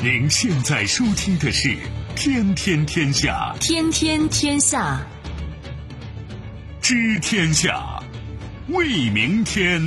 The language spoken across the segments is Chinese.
您现在收听的是《天天天下》，天天天下，知天下，为明天。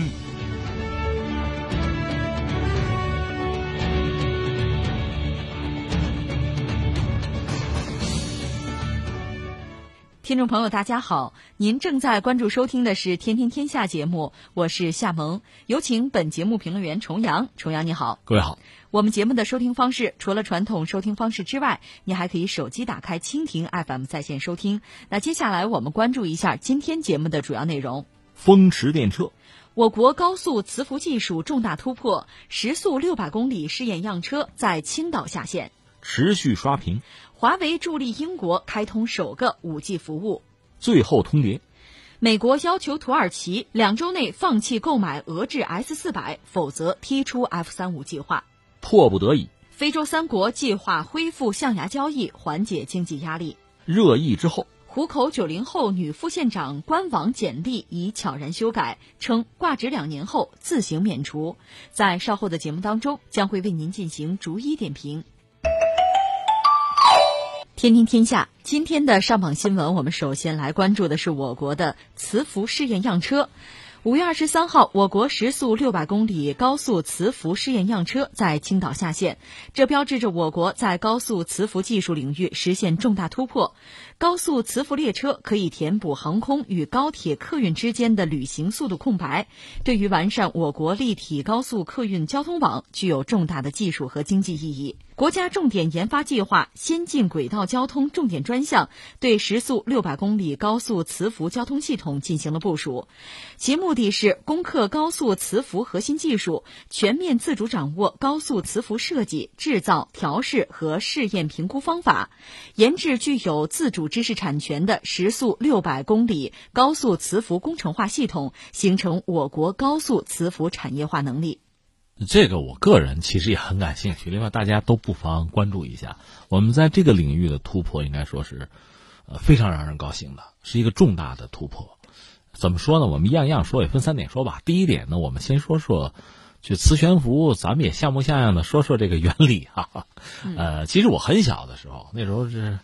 听众朋友，大家好，您正在关注收听的是《天天天下》节目，我是夏萌，有请本节目评论员重阳。重阳你好，各位好。我们节目的收听方式除了传统收听方式之外，你还可以手机打开蜻蜓 FM 在线收听。那接下来我们关注一下今天节目的主要内容：风驰电掣，我国高速磁浮技术重大突破，时速六百公里试验样车在青岛下线。持续刷屏。华为助力英国开通首个 5G 服务。最后通牒。美国要求土耳其两周内放弃购买俄制 S 四百，否则踢出 F 三五计划。迫不得已。非洲三国计划恢复象牙交易，缓解经济压力。热议之后。湖口九零后女副县长官网简历已悄然修改，称挂职两年后自行免除。在稍后的节目当中，将会为您进行逐一点评。天听天下，今天的上榜新闻，我们首先来关注的是我国的磁浮试验样车。五月二十三号，我国时速六百公里高速磁浮试验样车在青岛下线，这标志着我国在高速磁浮技术领域实现重大突破。高速磁浮列车可以填补航空与高铁客运之间的旅行速度空白，对于完善我国立体高速客运交通网具有重大的技术和经济意义。国家重点研发计划先进轨道交通重点专项对时速六百公里高速磁浮交通系统进行了部署，其目的是攻克高速磁浮核心技术，全面自主掌握高速磁浮设计、制造、调试和试验评估方法，研制具有自主知识产权的时速六百公里高速磁浮工程化系统，形成我国高速磁浮产业化能力。这个我个人其实也很感兴趣，另外大家都不妨关注一下。我们在这个领域的突破，应该说是，呃，非常让人高兴的，是一个重大的突破。怎么说呢？我们一样一样说，也分三点说吧。第一点呢，我们先说说，就磁悬浮，咱们也像模像样的说说这个原理哈。呃，其实我很小的时候，那时候是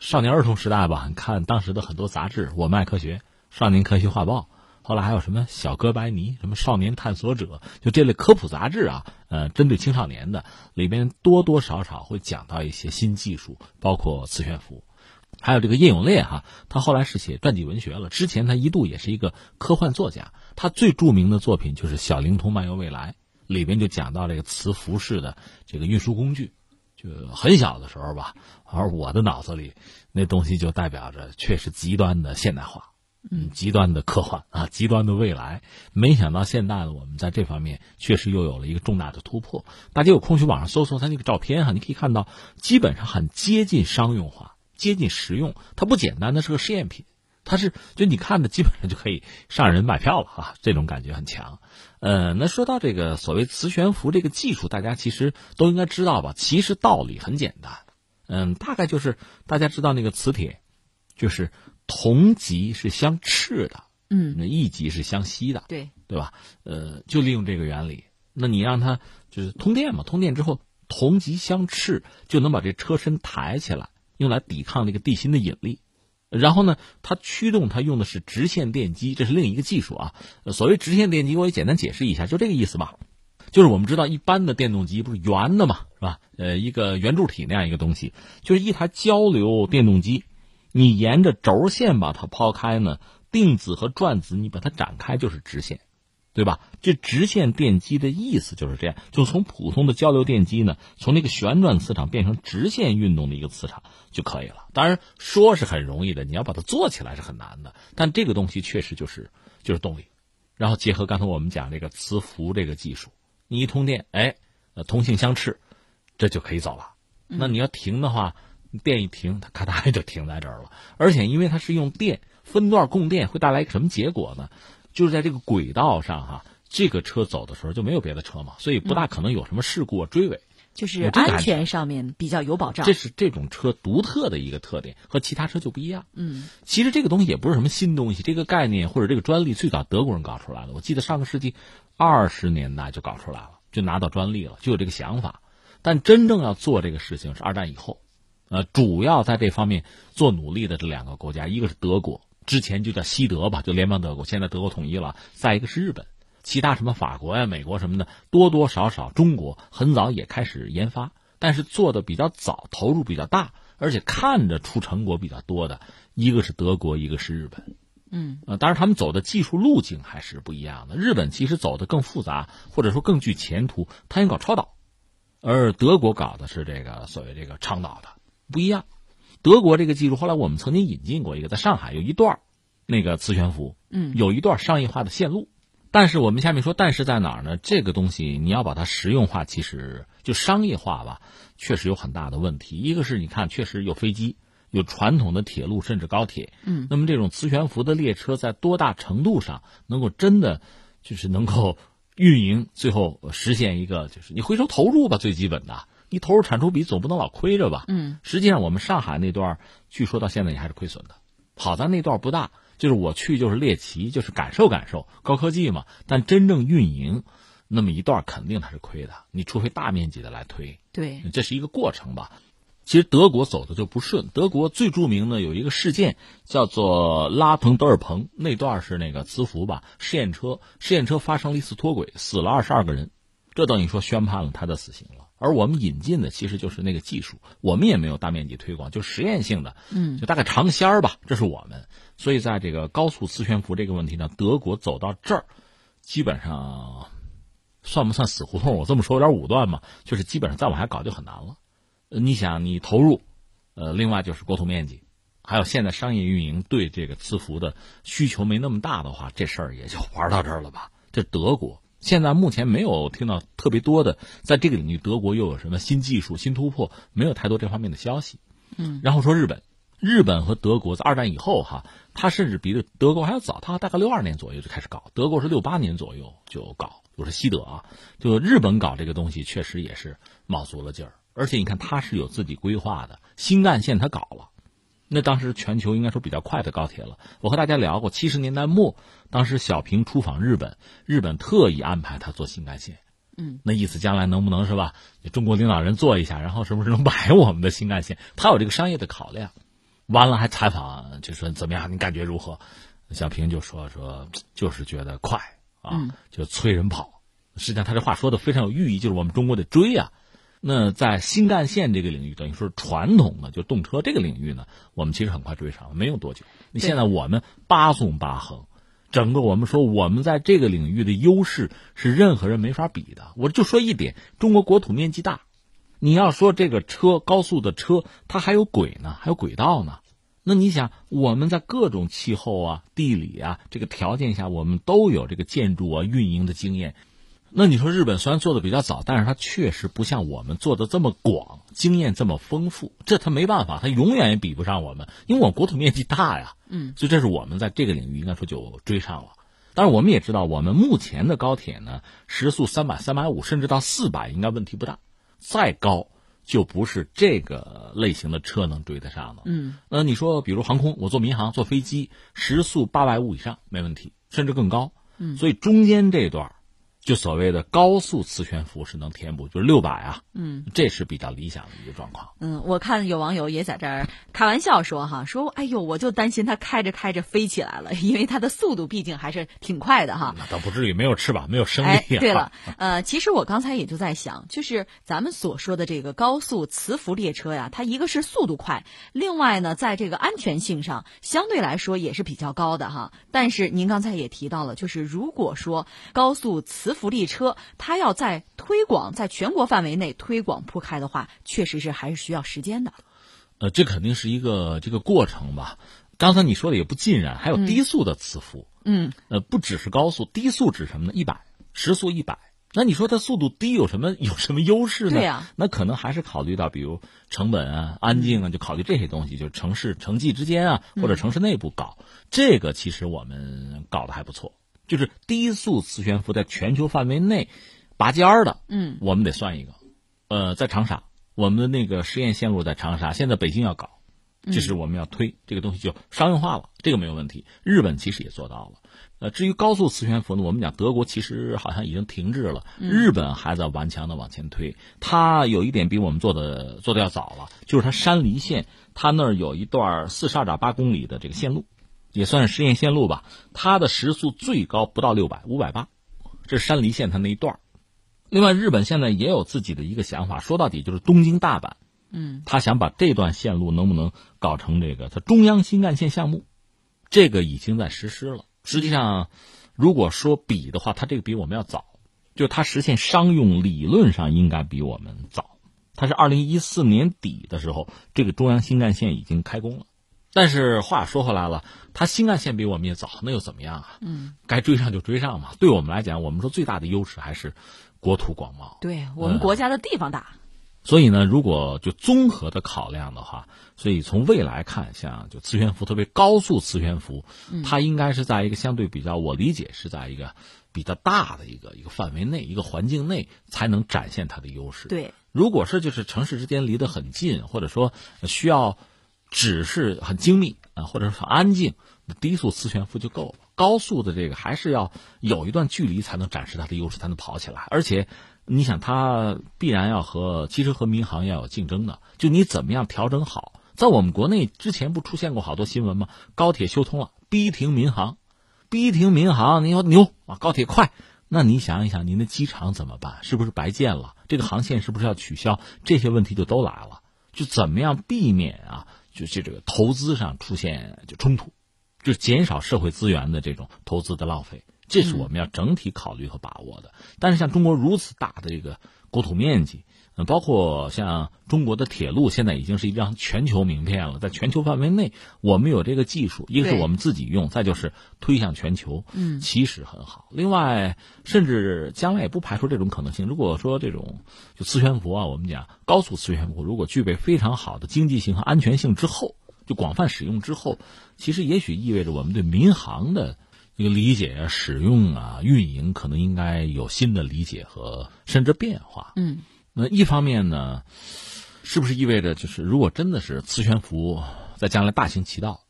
少年儿童时代吧，看当时的很多杂志，《我们爱科学》《少年科学画报》。后来还有什么小哥白尼、什么少年探索者，就这类科普杂志啊，呃，针对青少年的，里边多多少少会讲到一些新技术，包括磁悬浮，还有这个叶永烈哈，他后来是写传记文学了。之前他一度也是一个科幻作家，他最著名的作品就是《小灵通漫游未来》，里边就讲到这个磁浮式的这个运输工具。就很小的时候吧，而我的脑子里那东西就代表着确实极端的现代化。嗯，极端的科幻啊，极端的未来。没想到现在呢，我们在这方面确实又有了一个重大的突破。大家有空去网上搜搜他那个照片哈，你可以看到，基本上很接近商用化，接近实用。它不简单，的是个试验品，它是就你看的基本上就可以上人买票了哈，这种感觉很强。呃，那说到这个所谓磁悬浮这个技术，大家其实都应该知道吧？其实道理很简单，嗯，大概就是大家知道那个磁铁，就是。同极是相斥的，嗯，那一极是相吸的，对对吧？呃，就利用这个原理，那你让它就是通电嘛，通电之后同极相斥，就能把这车身抬起来，用来抵抗这个地心的引力。然后呢，它驱动它用的是直线电机，这是另一个技术啊。所谓直线电机，我也简单解释一下，就这个意思吧。就是我们知道一般的电动机不是圆的嘛，是吧？呃，一个圆柱体那样一个东西，就是一台交流电动机。你沿着轴线把它抛开呢，定子和转子你把它展开就是直线，对吧？这直线电机的意思就是这样，就从普通的交流电机呢，从那个旋转磁场变成直线运动的一个磁场就可以了。当然说是很容易的，你要把它做起来是很难的。但这个东西确实就是就是动力，然后结合刚才我们讲这个磁浮这个技术，你一通电，哎，同性相斥，这就可以走了。那你要停的话。电一停，它咔嗒就停在这儿了。而且因为它是用电分段供电，会带来什么结果呢？就是在这个轨道上哈，这个车走的时候就没有别的车嘛，所以不大可能有什么事故追尾。就是安全上面比较有保障。这是这种车独特的一个特点，和其他车就不一样。嗯，其实这个东西也不是什么新东西，这个概念或者这个专利最早德国人搞出来的。我记得上个世纪二十年代就搞出来了，就拿到专利了，就有这个想法。但真正要做这个事情是二战以后，呃，主要在这方面做努力的这两个国家，一个是德国，之前就叫西德吧，就联邦德国，现在德国统一了；再一个是日本，其他什么法国呀、美国什么的，多多少少中国很早也开始研发，但是做的比较早，投入比较大，而且看着出成果比较多的，一个是德国，一个是日本。嗯，呃，当然他们走的技术路径还是不一样的。日本其实走的更复杂，或者说更具前途，他想搞超导，而德国搞的是这个所谓这个长导的，不一样。德国这个技术后来我们曾经引进过一个，在上海有一段那个磁悬浮，嗯，有一段商业化的线路。但是我们下面说，但是在哪儿呢？这个东西你要把它实用化，其实就商业化吧，确实有很大的问题。一个是你看，确实有飞机。有传统的铁路甚至高铁，嗯，那么这种磁悬浮的列车在多大程度上能够真的就是能够运营，最后实现一个就是你回收投入吧，最基本的，你投入产出比总不能老亏着吧，嗯，实际上我们上海那段据说到现在也还是亏损的，好在那段不大，就是我去就是猎奇，就是感受感受高科技嘛，但真正运营那么一段肯定它是亏的，你除非大面积的来推，对，这是一个过程吧。其实德国走的就不顺。德国最著名的有一个事件，叫做拉滕德尔彭那段是那个磁浮吧试验车，试验车发生了一次脱轨，死了二十二个人，这等于说宣判了他的死刑了。而我们引进的其实就是那个技术，我们也没有大面积推广，就实验性的，嗯，就大概尝鲜儿吧，这是我们。所以在这个高速磁悬浮这个问题上，德国走到这儿，基本上算不算死胡同？我这么说有点武断嘛，就是基本上再往下搞就很难了。你想，你投入，呃，另外就是国土面积，还有现在商业运营对这个磁浮的需求没那么大的话，这事儿也就玩到这儿了吧？这德国现在目前没有听到特别多的，在这个领域德国又有什么新技术、新突破，没有太多这方面的消息。嗯，然后说日本，日本和德国在二战以后哈，它甚至比德国还要早，它大概六二年左右就开始搞，德国是六八年左右就搞，我是西德啊，就日本搞这个东西确实也是卯足了劲儿。而且你看，它是有自己规划的，新干线它搞了，那当时全球应该说比较快的高铁了。我和大家聊过，七十年代末，当时小平出访日本，日本特意安排他坐新干线，嗯，那意思将来能不能是吧？中国领导人坐一下，然后是不是能买我们的新干线？他有这个商业的考量。完了还采访，就说怎么样？你感觉如何？小平就说说，就是觉得快啊，就催人跑。实际上他这话说的非常有寓意，就是我们中国得追啊。那在新干线这个领域，等于说是传统的就动车这个领域呢，我们其实很快追上了，没有多久。你现在我们八纵八横，整个我们说我们在这个领域的优势是任何人没法比的。我就说一点，中国国土面积大，你要说这个车高速的车，它还有轨呢，还有轨道呢。那你想，我们在各种气候啊、地理啊这个条件下，我们都有这个建筑啊、运营的经验。那你说日本虽然做的比较早，但是它确实不像我们做的这么广，经验这么丰富。这它没办法，它永远也比不上我们，因为我国土面积大呀。嗯，所以这是我们在这个领域应该说就追上了。但是我们也知道，我们目前的高铁呢，时速三百、三百五，甚至到四百，应该问题不大。再高就不是这个类型的车能追得上的。嗯，那你说，比如航空，我坐民航、坐飞机，时速八百五以上没问题，甚至更高。嗯，所以中间这段。就所谓的高速磁悬浮是能填补，就是六百啊，嗯，这是比较理想的一个状况。嗯，我看有网友也在这儿开玩笑说哈，说哎呦，我就担心它开着开着飞起来了，因为它的速度毕竟还是挺快的哈。那倒不至于，没有翅膀，没有生命、啊。哎，对了，呃，其实我刚才也就在想，就是咱们所说的这个高速磁浮列车呀，它一个是速度快，另外呢，在这个安全性上相对来说也是比较高的哈。但是您刚才也提到了，就是如果说高速磁浮列车它要在推广在全国范围内推广铺开的话，确实是还是需要时间的。呃，这肯定是一个这个过程吧。刚才你说的也不尽然，还有低速的磁浮。嗯。呃，不只是高速，低速指什么呢？一百，时速一百。那你说它速度低有什么 有什么优势呢？对呀、啊。那可能还是考虑到比如成本啊、安静啊，就考虑这些东西，就是城市城际之间啊，或者城市内部搞、嗯、这个，其实我们搞得还不错。就是低速磁悬浮在全球范围内拔尖儿的，嗯，我们得算一个。呃，在长沙，我们的那个实验线路在长沙，现在北京要搞，这是我们要推这个东西就商用化了，这个没有问题。日本其实也做到了。呃，至于高速磁悬浮呢，我们讲德国其实好像已经停滞了，日本还在顽强的往前推。它有一点比我们做的做的要早了，就是它山梨县，它那儿有一段四十二点八公里的这个线路，也算是试验线路吧。它的时速最高不到六百，五百八，这是山梨县它那一段。另外，日本现在也有自己的一个想法，说到底就是东京大阪。嗯，他想把这段线路能不能搞成这个它中央新干线项目，这个已经在实施了。实际上，如果说比的话，它这个比我们要早，就它实现商用理论上应该比我们早。它是二零一四年底的时候，这个中央新干线已经开工了。但是话说回来了，它新干线比我们也早，那又怎么样啊？嗯，该追上就追上嘛。对我们来讲，我们说最大的优势还是国土广袤，对我们国家的地方大。所以呢，如果就综合的考量的话，所以从未来看，像就磁悬浮，特别高速磁悬浮，它应该是在一个相对比较，我理解是在一个比较大的一个一个范围内、一个环境内，才能展现它的优势。对，如果是就是城市之间离得很近，或者说需要只是很精密啊，或者很安静，低速磁悬浮就够了。高速的这个还是要有一段距离才能展示它的优势，才能跑起来，而且。你想，它必然要和其实和民航要有竞争的，就你怎么样调整好？在我们国内之前不出现过好多新闻吗？高铁修通了，逼停民航，逼停民航，你说牛啊，高铁快，那你想一想，您的机场怎么办？是不是白建了？这个航线是不是要取消？这些问题就都来了。就怎么样避免啊？就就这个投资上出现就冲突，就减少社会资源的这种投资的浪费。这是我们要整体考虑和把握的。但是像中国如此大的这个国土面积，嗯，包括像中国的铁路，现在已经是一张全球名片了。在全球范围内，我们有这个技术，一个是我们自己用，再就是推向全球，嗯，其实很好。另外，甚至将来也不排除这种可能性。如果说这种就磁悬浮啊，我们讲高速磁悬浮，如果具备非常好的经济性和安全性之后，就广泛使用之后，其实也许意味着我们对民航的。这个理解啊，使用啊，运营可能应该有新的理解和甚至变化。嗯，那一方面呢，是不是意味着就是如果真的是磁悬浮在将来大行其道，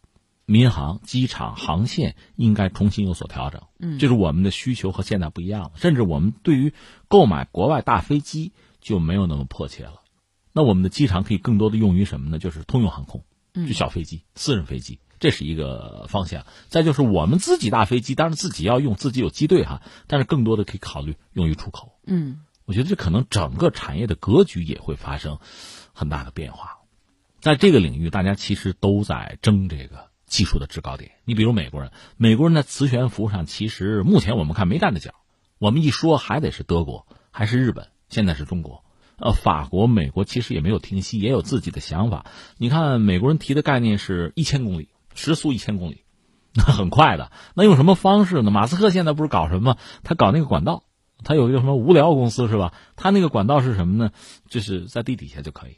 民航、机场、航线应该重新有所调整？嗯，就是我们的需求和现在不一样了，甚至我们对于购买国外大飞机就没有那么迫切了。那我们的机场可以更多的用于什么呢？就是通用航空，就小飞机、私人飞机。这是一个方向，再就是我们自己大飞机，当然自己要用，自己有机队哈，但是更多的可以考虑用于出口。嗯，我觉得这可能整个产业的格局也会发生很大的变化。在这个领域，大家其实都在争这个技术的制高点。你比如美国人，美国人在磁悬浮上，其实目前我们看没站着脚。我们一说还得是德国，还是日本，现在是中国。呃，法国、美国其实也没有停息，也有自己的想法。你看，美国人提的概念是一千公里。时速一千公里，那 很快的。那用什么方式呢？马斯克现在不是搞什么？他搞那个管道，他有一个什么无聊公司是吧？他那个管道是什么呢？就是在地底下就可以，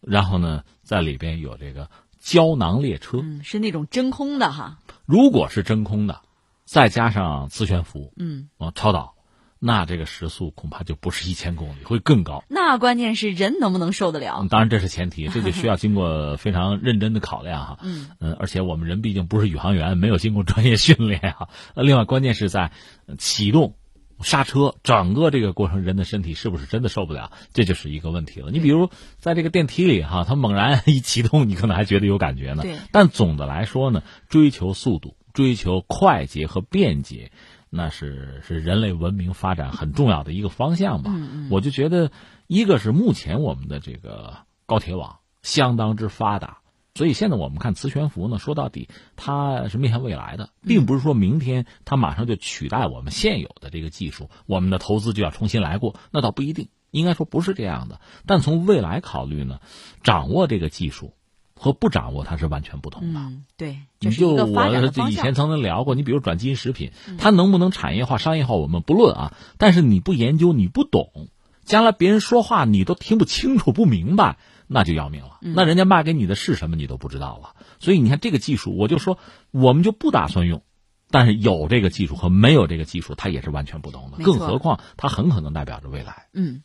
然后呢，在里边有这个胶囊列车，嗯，是那种真空的哈。如果是真空的，再加上磁悬浮，嗯，啊，超导。那这个时速恐怕就不是一千公里，会更高。那关键是人能不能受得了？当然这是前提，这就需要经过非常认真的考量哈。嗯嗯，而且我们人毕竟不是宇航员，没有经过专业训练啊。另外，关键是在启动、刹车整个这个过程，人的身体是不是真的受不了？这就是一个问题了。你比如在这个电梯里哈，它猛然一启动，你可能还觉得有感觉呢。但总的来说呢，追求速度、追求快捷和便捷。那是是人类文明发展很重要的一个方向吧。我就觉得，一个是目前我们的这个高铁网相当之发达，所以现在我们看磁悬浮呢，说到底它是面向未来的，并不是说明天它马上就取代我们现有的这个技术，我们的投资就要重新来过，那倒不一定，应该说不是这样的。但从未来考虑呢，掌握这个技术。和不掌握它是完全不同的。嗯，对，你就我以前曾经聊过，你比如转基因食品，它能不能产业化、商业化，我们不论啊。但是你不研究，你不懂，将来别人说话你都听不清楚、不明白，那就要命了。那人家卖给你的是什么，你都不知道了。所以你看这个技术，我就说我们就不打算用，但是有这个技术和没有这个技术，它也是完全不同的。更何况它很可能代表着未来。嗯。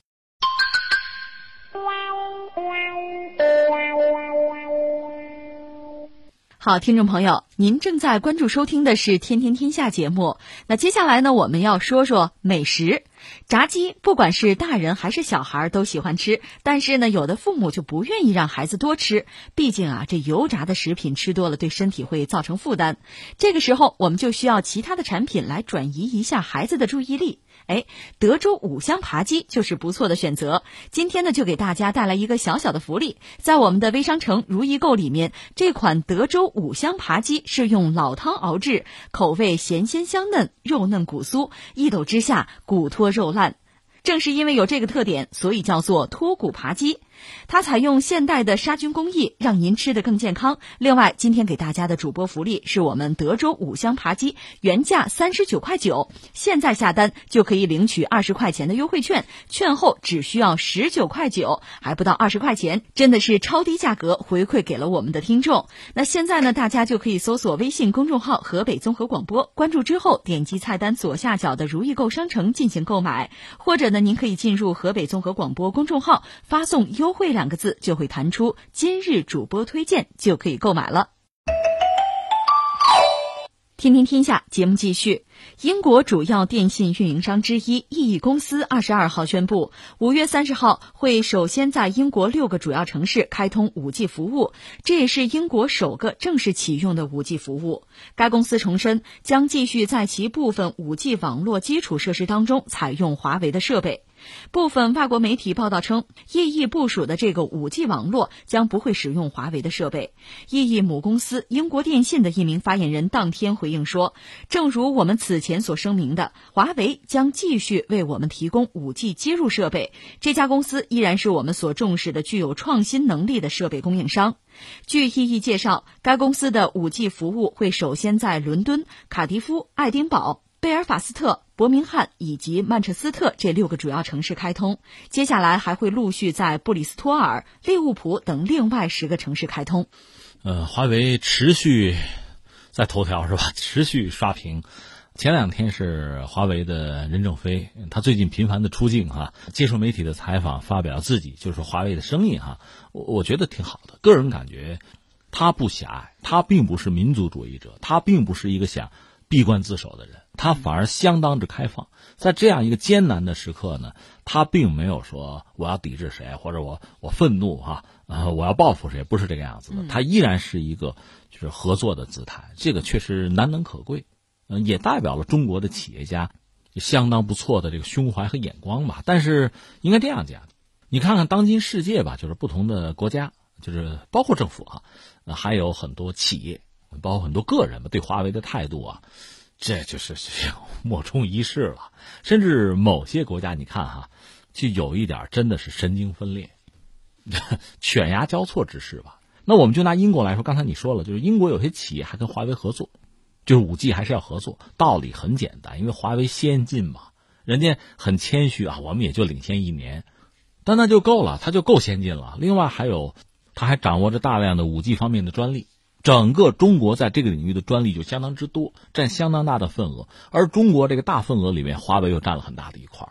好，听众朋友，您正在关注收听的是《天天天下》节目。那接下来呢，我们要说说美食。炸鸡，不管是大人还是小孩都喜欢吃，但是呢，有的父母就不愿意让孩子多吃，毕竟啊，这油炸的食品吃多了对身体会造成负担。这个时候，我们就需要其他的产品来转移一下孩子的注意力。哎，德州五香扒鸡就是不错的选择。今天呢，就给大家带来一个小小的福利，在我们的微商城如意购里面，这款德州五香扒鸡是用老汤熬制，口味咸鲜香嫩，肉嫩骨酥，一抖之下骨脱肉烂。正是因为有这个特点，所以叫做脱骨扒鸡。它采用现代的杀菌工艺，让您吃得更健康。另外，今天给大家的主播福利是我们德州五香扒鸡原价三十九块九，现在下单就可以领取二十块钱的优惠券，券后只需要十九块九，还不到二十块钱，真的是超低价格回馈给了我们的听众。那现在呢，大家就可以搜索微信公众号“河北综合广播”，关注之后点击菜单左下角的“如意购商城”进行购买，或者呢，您可以进入河北综合广播公众号发送优。优惠两个字就会弹出今日主播推荐，就可以购买了。听听天下节目继续。英国主要电信运营商之一意义公司二十二号宣布，五月三十号会首先在英国六个主要城市开通五 G 服务，这也是英国首个正式启用的五 G 服务。该公司重申，将继续在其部分五 G 网络基础设施当中采用华为的设备。部分外国媒体报道称，意义部署的这个 5G 网络将不会使用华为的设备。意义母公司英国电信的一名发言人当天回应说：“正如我们此此前所声明的，华为将继续为我们提供 5G 接入设备。这家公司依然是我们所重视的具有创新能力的设备供应商。”据意义介绍，该公司的 5G 服务会首先在伦敦、卡迪夫、爱丁堡。贝尔法斯特、伯明翰以及曼彻斯特这六个主要城市开通，接下来还会陆续在布里斯托尔、利物浦等另外十个城市开通。呃，华为持续在头条是吧？持续刷屏。前两天是华为的任正非，他最近频繁的出镜哈，接受媒体的采访，发表自己就是华为的声音哈。我我觉得挺好的，个人感觉他不狭隘，他并不是民族主义者，他并不是一个想闭关自守的人。他反而相当之开放，在这样一个艰难的时刻呢，他并没有说我要抵制谁，或者我我愤怒哈，啊我要报复谁，不是这个样子的。他依然是一个就是合作的姿态，这个确实难能可贵，也代表了中国的企业家相当不错的这个胸怀和眼光吧。但是应该这样讲，你看看当今世界吧，就是不同的国家，就是包括政府啊，还有很多企业，包括很多个人吧，对华为的态度啊。这就是莫衷一是了，甚至某些国家，你看哈，就有一点真的是神经分裂、犬牙交错之势吧。那我们就拿英国来说，刚才你说了，就是英国有些企业还跟华为合作，就是五 G 还是要合作。道理很简单，因为华为先进嘛，人家很谦虚啊，我们也就领先一年，但那就够了，它就够先进了。另外还有，它还掌握着大量的五 G 方面的专利。整个中国在这个领域的专利就相当之多，占相当大的份额。而中国这个大份额里面，华为又占了很大的一块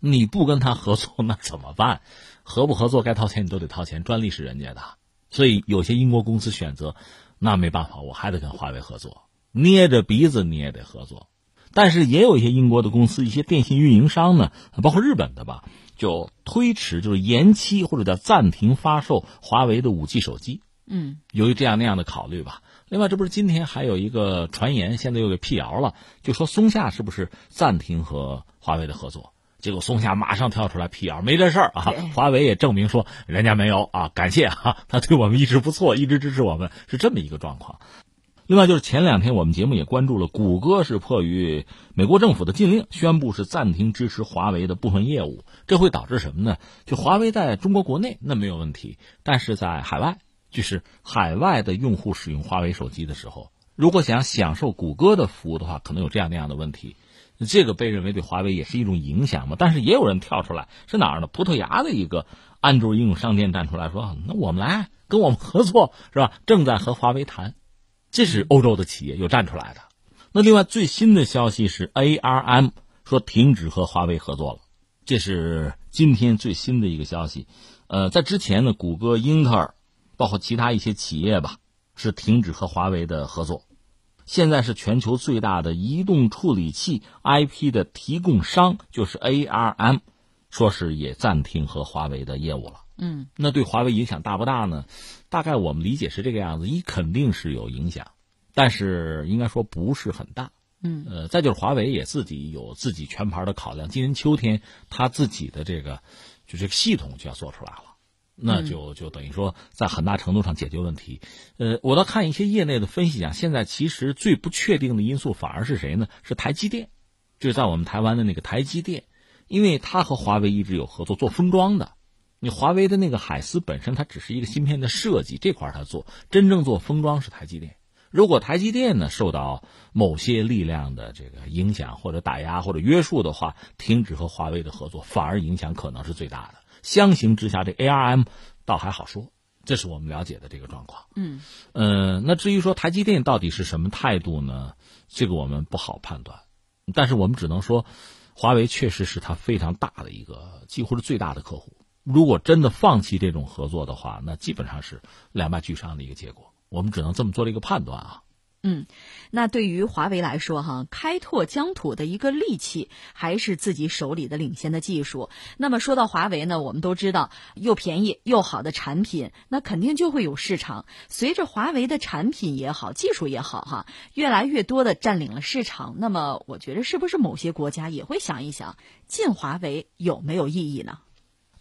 你不跟他合作，那怎么办？合不合作，该掏钱你都得掏钱，专利是人家的。所以有些英国公司选择，那没办法，我还得跟华为合作，捏着鼻子你也得合作。但是也有一些英国的公司，一些电信运营商呢，包括日本的吧，就推迟，就是延期或者叫暂停发售华为的五 G 手机。嗯，由于这样那样的考虑吧。另外，这不是今天还有一个传言，现在又给辟谣了，就说松下是不是暂停和华为的合作？结果松下马上跳出来辟谣，没这事儿啊。华为也证明说人家没有啊，感谢啊，他对我们一直不错，一直支持我们，是这么一个状况。另外，就是前两天我们节目也关注了，谷歌是迫于美国政府的禁令，宣布是暂停支持华为的部分业务，这会导致什么呢？就华为在中国国内那没有问题，但是在海外。就是海外的用户使用华为手机的时候，如果想享受谷歌的服务的话，可能有这样那样的问题。这个被认为对华为也是一种影响嘛？但是也有人跳出来，是哪儿呢？葡萄牙的一个安卓应用商店站出来说：“那我们来跟我们合作，是吧？”正在和华为谈，这是欧洲的企业又站出来的。那另外最新的消息是，ARM 说停止和华为合作了，这是今天最新的一个消息。呃，在之前呢，谷歌、英特尔。包括其他一些企业吧，是停止和华为的合作。现在是全球最大的移动处理器 IP 的提供商，就是 ARM，说是也暂停和华为的业务了。嗯，那对华为影响大不大呢？大概我们理解是这个样子：一肯定是有影响，但是应该说不是很大。嗯，呃，再就是华为也自己有自己全盘的考量，今年秋天他自己的这个就这个系统就要做出来了，那就就等于说在很大程度上解决问题。呃，我倒看一些业内的分析讲，现在其实最不确定的因素反而是谁呢？是台积电，就是在我们台湾的那个台积电，因为他和华为一直有合作做封装的。你华为的那个海思本身它只是一个芯片的设计这块它做，真正做封装是台积电。如果台积电呢受到某些力量的这个影响或者打压或者约束的话，停止和华为的合作，反而影响可能是最大的。相形之下，这 ARM 倒还好说，这是我们了解的这个状况。嗯，呃，那至于说台积电到底是什么态度呢？这个我们不好判断，但是我们只能说，华为确实是它非常大的一个，几乎是最大的客户。如果真的放弃这种合作的话，那基本上是两败俱伤的一个结果。我们只能这么做了一个判断啊。嗯，那对于华为来说，哈，开拓疆土的一个利器还是自己手里的领先的技术。那么说到华为呢，我们都知道，又便宜又好的产品，那肯定就会有市场。随着华为的产品也好，技术也好，哈，越来越多的占领了市场，那么我觉得是不是某些国家也会想一想，进华为有没有意义呢？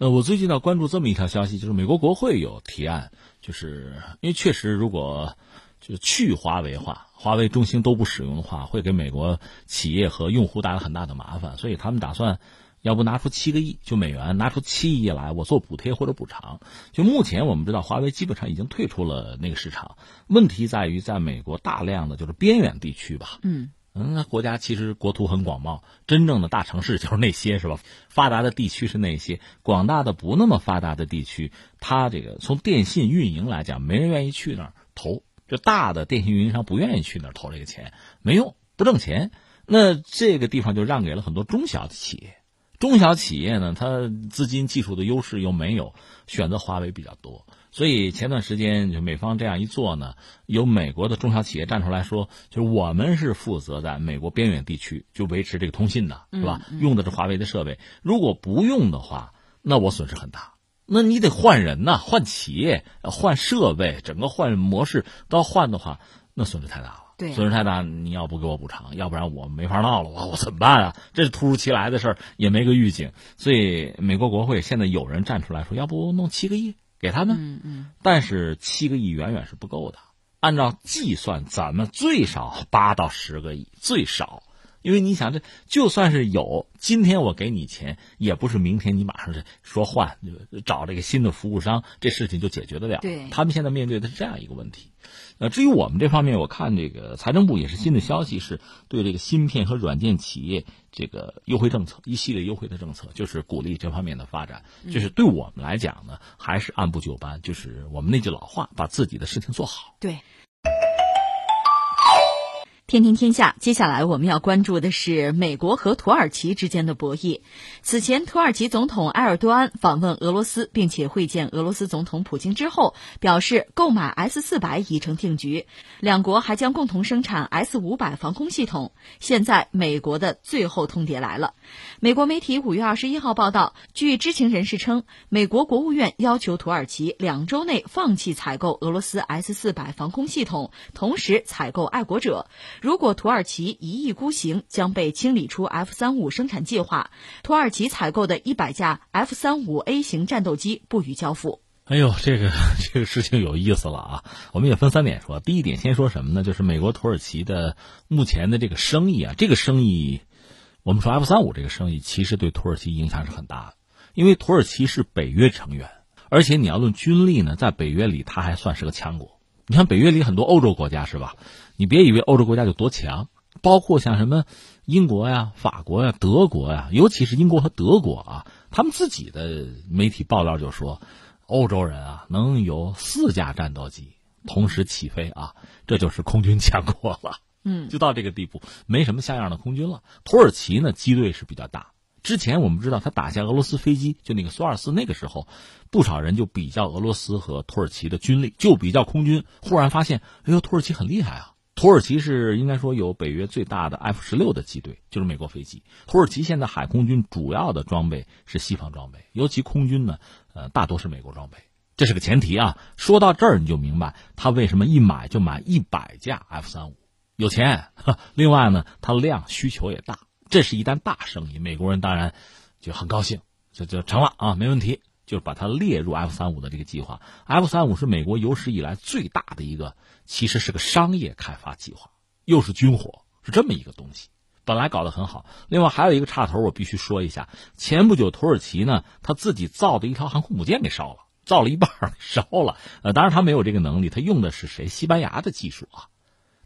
呃，我最近呢关注这么一条消息，就是美国国会有提案。就是因为确实，如果就去华为化，华为、中兴都不使用的话，会给美国企业和用户带来很大的麻烦。所以他们打算，要不拿出七个亿就美元，拿出七亿来，我做补贴或者补偿。就目前我们知道，华为基本上已经退出了那个市场。问题在于，在美国大量的就是边远地区吧。嗯。嗯，那国家其实国土很广袤，真正的大城市就是那些，是吧？发达的地区是那些，广大的不那么发达的地区，它这个从电信运营来讲，没人愿意去那儿投，就大的电信运营商不愿意去那儿投这个钱，没用，不挣钱。那这个地方就让给了很多中小的企业，中小企业呢，它资金技术的优势又没有，选择华为比较多。所以前段时间就美方这样一做呢，有美国的中小企业站出来说，就是我们是负责在美国边远地区就维持这个通信的，是吧？用的是华为的设备，如果不用的话，那我损失很大。那你得换人呐，换企业，换设备，整个换模式都要换的话，那损失太大了。对，损失太大，你要不给我补偿，要不然我没法闹了，我我怎么办啊？这是突如其来的事儿，也没个预警。所以美国国会现在有人站出来说，要不弄七个亿。给他们，嗯嗯，但是七个亿远远是不够的。按照计算，咱们最少八到十个亿，最少。因为你想，这就算是有，今天我给你钱，也不是明天你马上是说换，找这个新的服务商，这事情就解决得了。对，他们现在面对的是这样一个问题。呃，至于我们这方面，我看这个财政部也是新的消息，是对这个芯片和软件企业这个优惠政策，一系列优惠的政策，就是鼓励这方面的发展。就是对我们来讲呢，还是按部就班，就是我们那句老话，把自己的事情做好。对。天天天下，接下来我们要关注的是美国和土耳其之间的博弈。此前，土耳其总统埃尔多安访问俄罗斯，并且会见俄罗斯总统普京之后，表示购买 S 四百已成定局，两国还将共同生产 S 五百防空系统。现在，美国的最后通牒来了。美国媒体五月二十一号报道，据知情人士称，美国国务院要求土耳其两周内放弃采购俄罗斯 S 四百防空系统，同时采购爱国者。如果土耳其一意孤行，将被清理出 F 三五生产计划。土耳其采购的一百架 F 三五 A 型战斗机不予交付。哎呦，这个 这个事情有意思了啊！我们也分三点说。第一点，先说什么呢？就是美国土耳其的目前的这个生意啊，这个生意，我们说 F 三五这个生意，其实对土耳其影响是很大的，因为土耳其是北约成员，而且你要论军力呢，在北约里，它还算是个强国。你看北约里很多欧洲国家是吧？你别以为欧洲国家有多强，包括像什么英国呀、法国呀、德国呀，尤其是英国和德国啊，他们自己的媒体报道就说，欧洲人啊能有四架战斗机同时起飞啊，这就是空军强国了。嗯，就到这个地步，没什么像样的空军了。土耳其呢，机队是比较大，之前我们知道他打下俄罗斯飞机，就那个苏二四，那个时候，不少人就比较俄罗斯和土耳其的军力，就比较空军，忽然发现，哎呦，土耳其很厉害啊！土耳其是应该说有北约最大的 F 十六的机队，就是美国飞机。土耳其现在海空军主要的装备是西方装备，尤其空军呢，呃，大多是美国装备，这是个前提啊。说到这儿你就明白他为什么一买就买一百架 F 三五，有钱。另外呢，它量需求也大。这是一单大生意，美国人当然就很高兴，就就成了啊，没问题，就把它列入 F 三五的这个计划。F 三五是美国有史以来最大的一个，其实是个商业开发计划，又是军火，是这么一个东西。本来搞得很好，另外还有一个岔头，我必须说一下。前不久土耳其呢，他自己造的一条航空母舰给烧了，造了一半烧了。呃，当然他没有这个能力，他用的是谁？西班牙的技术啊。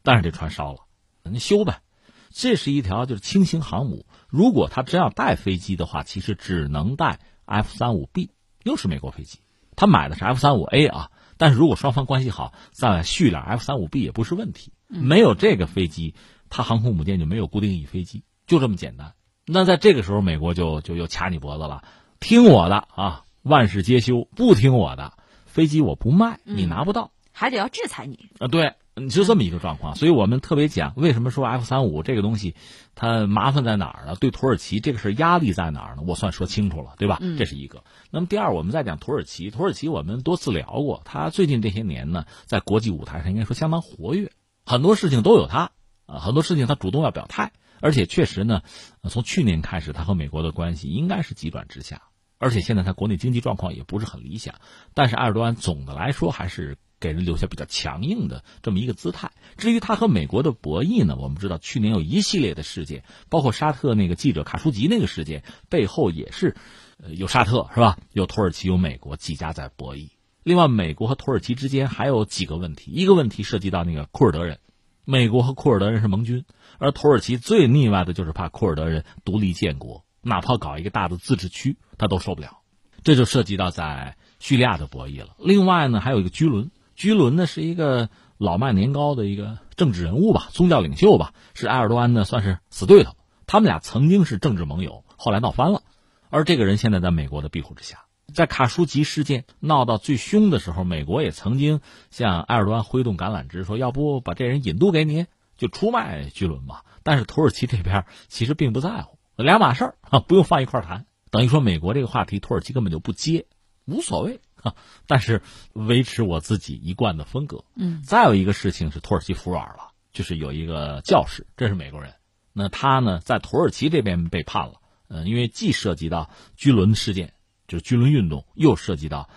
但是这船烧了，那修呗。这是一条就是轻型航母，如果他真要带飞机的话，其实只能带 F 三五 B，又是美国飞机。他买的是 F 三五 A 啊，但是如果双方关系好，再续点 F 三五 B 也不是问题。没有这个飞机，它航空母舰就没有固定翼飞机，就这么简单。那在这个时候，美国就就又掐你脖子了，听我的啊，万事皆休；不听我的，飞机我不卖，你拿不到，还得要制裁你啊。对。你就这么一个状况，所以我们特别讲，为什么说 F 三五这个东西，它麻烦在哪儿呢？对土耳其这个事压力在哪儿呢？我算说清楚了，对吧？这是一个。那么第二，我们再讲土耳其，土耳其我们多次聊过，他最近这些年呢，在国际舞台上应该说相当活跃，很多事情都有他啊，很多事情他主动要表态，而且确实呢，从去年开始，他和美国的关系应该是急转直下，而且现在他国内经济状况也不是很理想，但是埃尔多安总的来说还是。给人留下比较强硬的这么一个姿态。至于他和美国的博弈呢，我们知道去年有一系列的事件，包括沙特那个记者卡舒吉那个事件，背后也是，呃，有沙特是吧？有土耳其，有美国几家在博弈。另外，美国和土耳其之间还有几个问题，一个问题涉及到那个库尔德人，美国和库尔德人是盟军，而土耳其最腻歪的就是怕库尔德人独立建国，哪怕搞一个大的自治区，他都受不了。这就涉及到在叙利亚的博弈了。另外呢，还有一个居伦。居伦呢是一个老迈年高的一个政治人物吧，宗教领袖吧，是埃尔多安呢算是死对头。他们俩曾经是政治盟友，后来闹翻了。而这个人现在在美国的庇护之下，在卡舒吉事件闹到最凶的时候，美国也曾经向埃尔多安挥动橄榄枝，说要不把这人引渡给你，就出卖居伦吧。但是土耳其这边其实并不在乎，两码事儿啊，不用放一块谈。等于说美国这个话题，土耳其根本就不接，无所谓。但是维持我自己一贯的风格。嗯，再有一个事情是土耳其服软了，就是有一个教士，这是美国人，那他呢在土耳其这边被判了。嗯，因为既涉及到居伦事件，就是居伦运动，又涉及到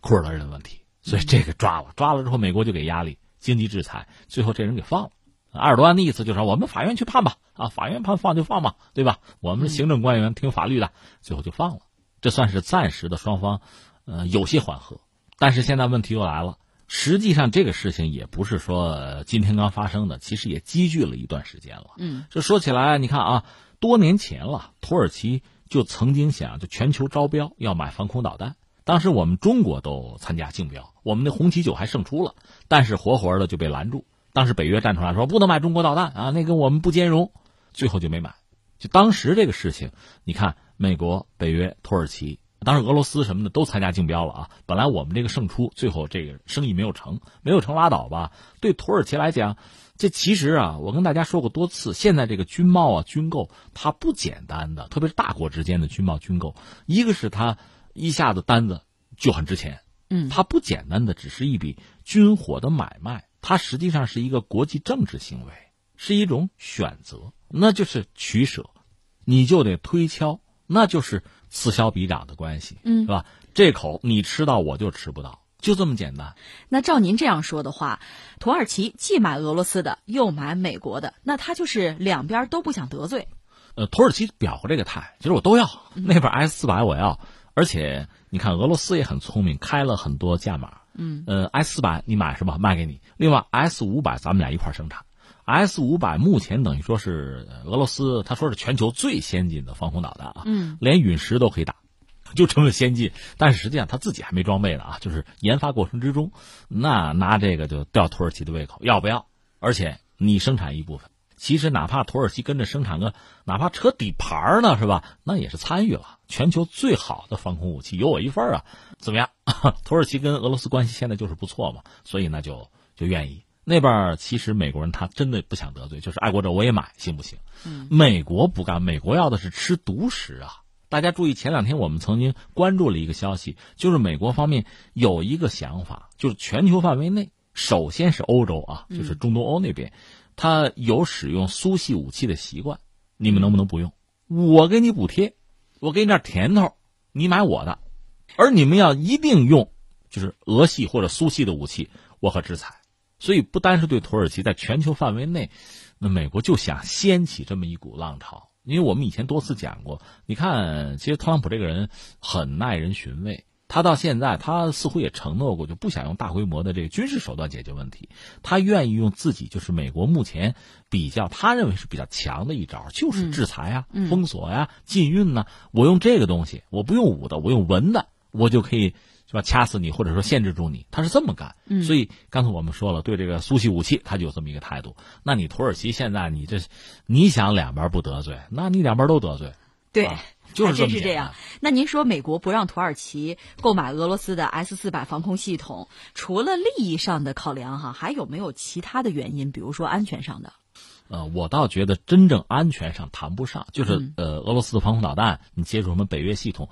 库尔德人的问题，所以这个抓了，抓了之后美国就给压力，经济制裁，最后这人给放了。埃尔多安的意思就是我们法院去判吧，啊，法院判放就放嘛，对吧？我们行政官员听法律的，最后就放了。这算是暂时的双方。呃，有些缓和，但是现在问题又来了。实际上，这个事情也不是说今天刚发生的，其实也积聚了一段时间了。嗯，这说起来，你看啊，多年前了，土耳其就曾经想就全球招标要买防空导弹，当时我们中国都参加竞标，我们的红旗九还胜出了，但是活活的就被拦住。当时北约站出来说不能买中国导弹啊，那个我们不兼容，最后就没买。就当时这个事情，你看，美国、北约、土耳其。当时俄罗斯什么的都参加竞标了啊！本来我们这个胜出，最后这个生意没有成，没有成拉倒吧。对土耳其来讲，这其实啊，我跟大家说过多次，现在这个军贸啊、军购，它不简单的，特别是大国之间的军贸军购，一个是它一下子单子就很值钱，嗯，它不简单的只是一笔军火的买卖，它实际上是一个国际政治行为，是一种选择，那就是取舍，你就得推敲，那就是。此消彼长的关系，嗯，是吧？这口你吃到，我就吃不到，就这么简单。那照您这样说的话，土耳其既买俄罗斯的，又买美国的，那他就是两边都不想得罪。呃，土耳其表过这个态，其实我都要，那边 S 四百我要，而且你看俄罗斯也很聪明，开了很多价码。嗯，呃，S 四百你买是吧？卖给你。另外 S 五百咱们俩一块生产。S 五百目前等于说是俄罗斯，他说是全球最先进的防空导弹啊，嗯，连陨石都可以打，就这么先进。但是实际上他自己还没装备呢啊，就是研发过程之中，那拿这个就吊土耳其的胃口，要不要？而且你生产一部分，其实哪怕土耳其跟着生产个，哪怕扯底盘呢，是吧？那也是参与了全球最好的防空武器，有我一份啊！怎么样？土耳其跟俄罗斯关系现在就是不错嘛，所以呢就就愿意。那边其实美国人他真的不想得罪，就是爱国者我也买，行不行？嗯，美国不干，美国要的是吃独食啊！大家注意，前两天我们曾经关注了一个消息，就是美国方面有一个想法，就是全球范围内，首先是欧洲啊，就是中东欧那边，他有使用苏系武器的习惯，你们能不能不用？我给你补贴，我给你点甜头，你买我的，而你们要一定用，就是俄系或者苏系的武器，我可制裁。所以不单是对土耳其，在全球范围内，那美国就想掀起这么一股浪潮。因为我们以前多次讲过，你看，其实特朗普这个人很耐人寻味。他到现在，他似乎也承诺过，就不想用大规模的这个军事手段解决问题。他愿意用自己，就是美国目前比较他认为是比较强的一招，就是制裁啊、封锁呀、禁运呢。我用这个东西，我不用武的，我用文的，我就可以。是吧？掐死你，或者说限制住你，他是这么干。所以刚才我们说了，对这个苏系武器，他就有这么一个态度。那你土耳其现在你这，你想两边不得罪，那你两边都得罪。对，就是真是这样。那您说美国不让土耳其购买俄罗斯的 S 四百防空系统，除了利益上的考量哈，还有没有其他的原因？比如说安全上的？呃，我倒觉得真正安全上谈不上，就是呃，俄罗斯的防空导弹，你接触什么北约系统。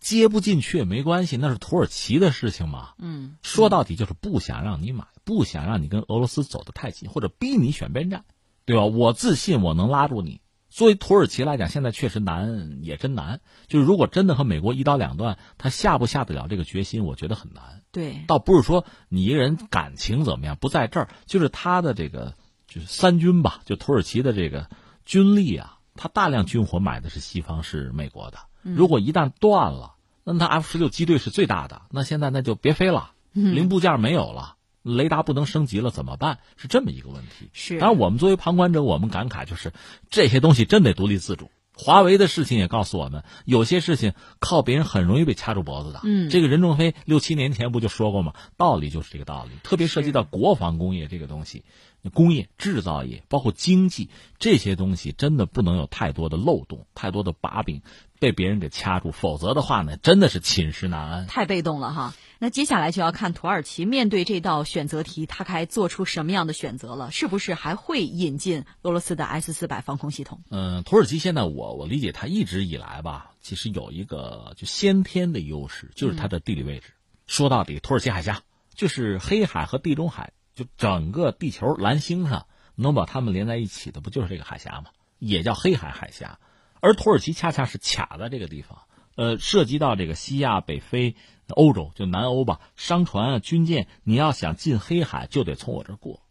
接不进去也没关系，那是土耳其的事情嘛。嗯，说到底就是不想让你买，不想让你跟俄罗斯走得太近，或者逼你选边站，对吧？我自信我能拉住你。作为土耳其来讲，现在确实难，也真难。就是如果真的和美国一刀两断，他下不下得了这个决心，我觉得很难。对，倒不是说你一个人感情怎么样，不在这儿，就是他的这个就是三军吧，就土耳其的这个军力啊，他大量军火买的是西方，是美国的。如果一旦断了，那它 F 十六机队是最大的，那现在那就别飞了，零部件没有了，雷达不能升级了，怎么办？是这么一个问题。是，当然我们作为旁观者，我们感慨就是这些东西真得独立自主。华为的事情也告诉我们，有些事情靠别人很容易被掐住脖子的。嗯，这个任正非六七年前不就说过吗？道理就是这个道理，特别涉及到国防工业这个东西。工业制造业包括经济这些东西，真的不能有太多的漏洞、太多的把柄被别人给掐住，否则的话呢，真的是寝食难安。太被动了哈。那接下来就要看土耳其面对这道选择题，他该做出什么样的选择了？是不是还会引进俄罗斯的 S 四百防空系统？嗯，土耳其现在我我理解，它一直以来吧，其实有一个就先天的优势，就是它的地理位置。说到底，土耳其海峡就是黑海和地中海。就整个地球蓝星上能把它们连在一起的，不就是这个海峡吗？也叫黑海海峡，而土耳其恰恰是卡在这个地方，呃，涉及到这个西亚、北非、欧洲，就南欧吧，商船啊、军舰，你要想进黑海，就得从我这儿过。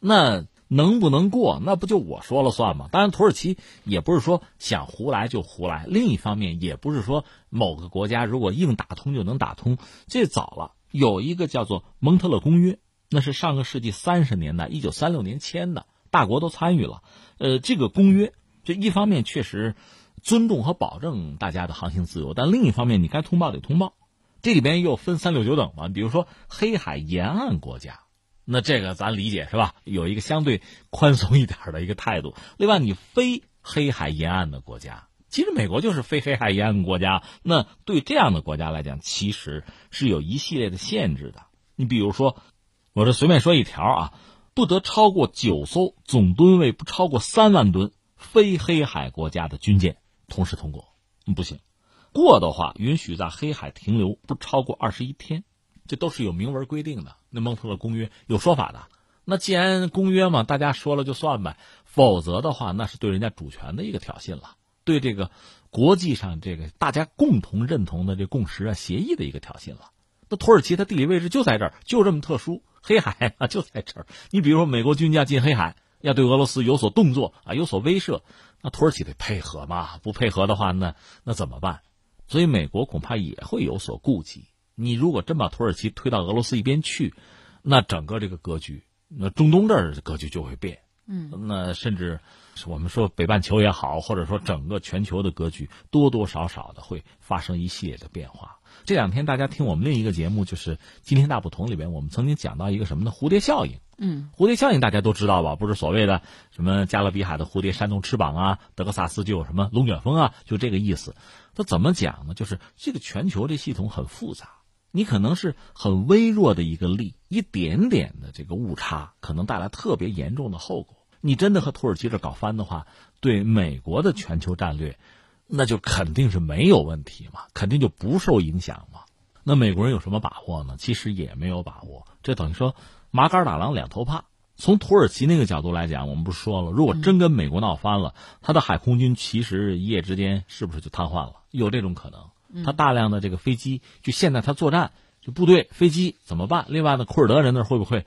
那能不能过？那不就我说了算吗？当然，土耳其也不是说想胡来就胡来，另一方面也不是说某个国家如果硬打通就能打通。这早了，有一个叫做蒙特勒公约。那是上个世纪三十年代，一九三六年签的，大国都参与了。呃，这个公约，这一方面确实尊重和保证大家的航行自由，但另一方面，你该通报得通报。这里边又分三六九等嘛，比如说黑海沿岸国家，那这个咱理解是吧？有一个相对宽松一点的一个态度。另外，你非黑海沿岸的国家，其实美国就是非黑海沿岸国家，那对这样的国家来讲，其实是有一系列的限制的。你比如说。我这随便说一条啊，不得超过九艘总吨位不超过三万吨非黑海国家的军舰同时通过，不行，过的话允许在黑海停留不超过二十一天，这都是有明文规定的。那蒙特勒公约有说法的，那既然公约嘛，大家说了就算呗，否则的话那是对人家主权的一个挑衅了，对这个国际上这个大家共同认同的这共识啊协议的一个挑衅了。那土耳其它地理位置就在这儿，就这么特殊。黑海啊，就在这儿。你比如说，美国军舰进黑海，要对俄罗斯有所动作啊，有所威慑，那土耳其得配合嘛。不配合的话，那那怎么办？所以美国恐怕也会有所顾忌。你如果真把土耳其推到俄罗斯一边去，那整个这个格局，那中东这儿格局就会变。嗯，那甚至我们说北半球也好，或者说整个全球的格局，多多少少的会发生一系列的变化。这两天大家听我们另一个节目，就是《今天大不同》里边，我们曾经讲到一个什么呢？蝴蝶效应。嗯，蝴蝶效应大家都知道吧？不是所谓的什么加勒比海的蝴蝶扇动翅膀啊，德克萨斯就有什么龙卷风啊，就这个意思。它怎么讲呢？就是这个全球这系统很复杂，你可能是很微弱的一个力，一点点的这个误差，可能带来特别严重的后果。你真的和土耳其这搞翻的话，对美国的全球战略。那就肯定是没有问题嘛，肯定就不受影响嘛。那美国人有什么把握呢？其实也没有把握。这等于说麻杆打狼两头怕。从土耳其那个角度来讲，我们不是说了，如果真跟美国闹翻了，他的海空军其实一夜之间是不是就瘫痪了？有这种可能。他大量的这个飞机，就现在他作战，就部队飞机怎么办？另外呢，库尔德人那会不会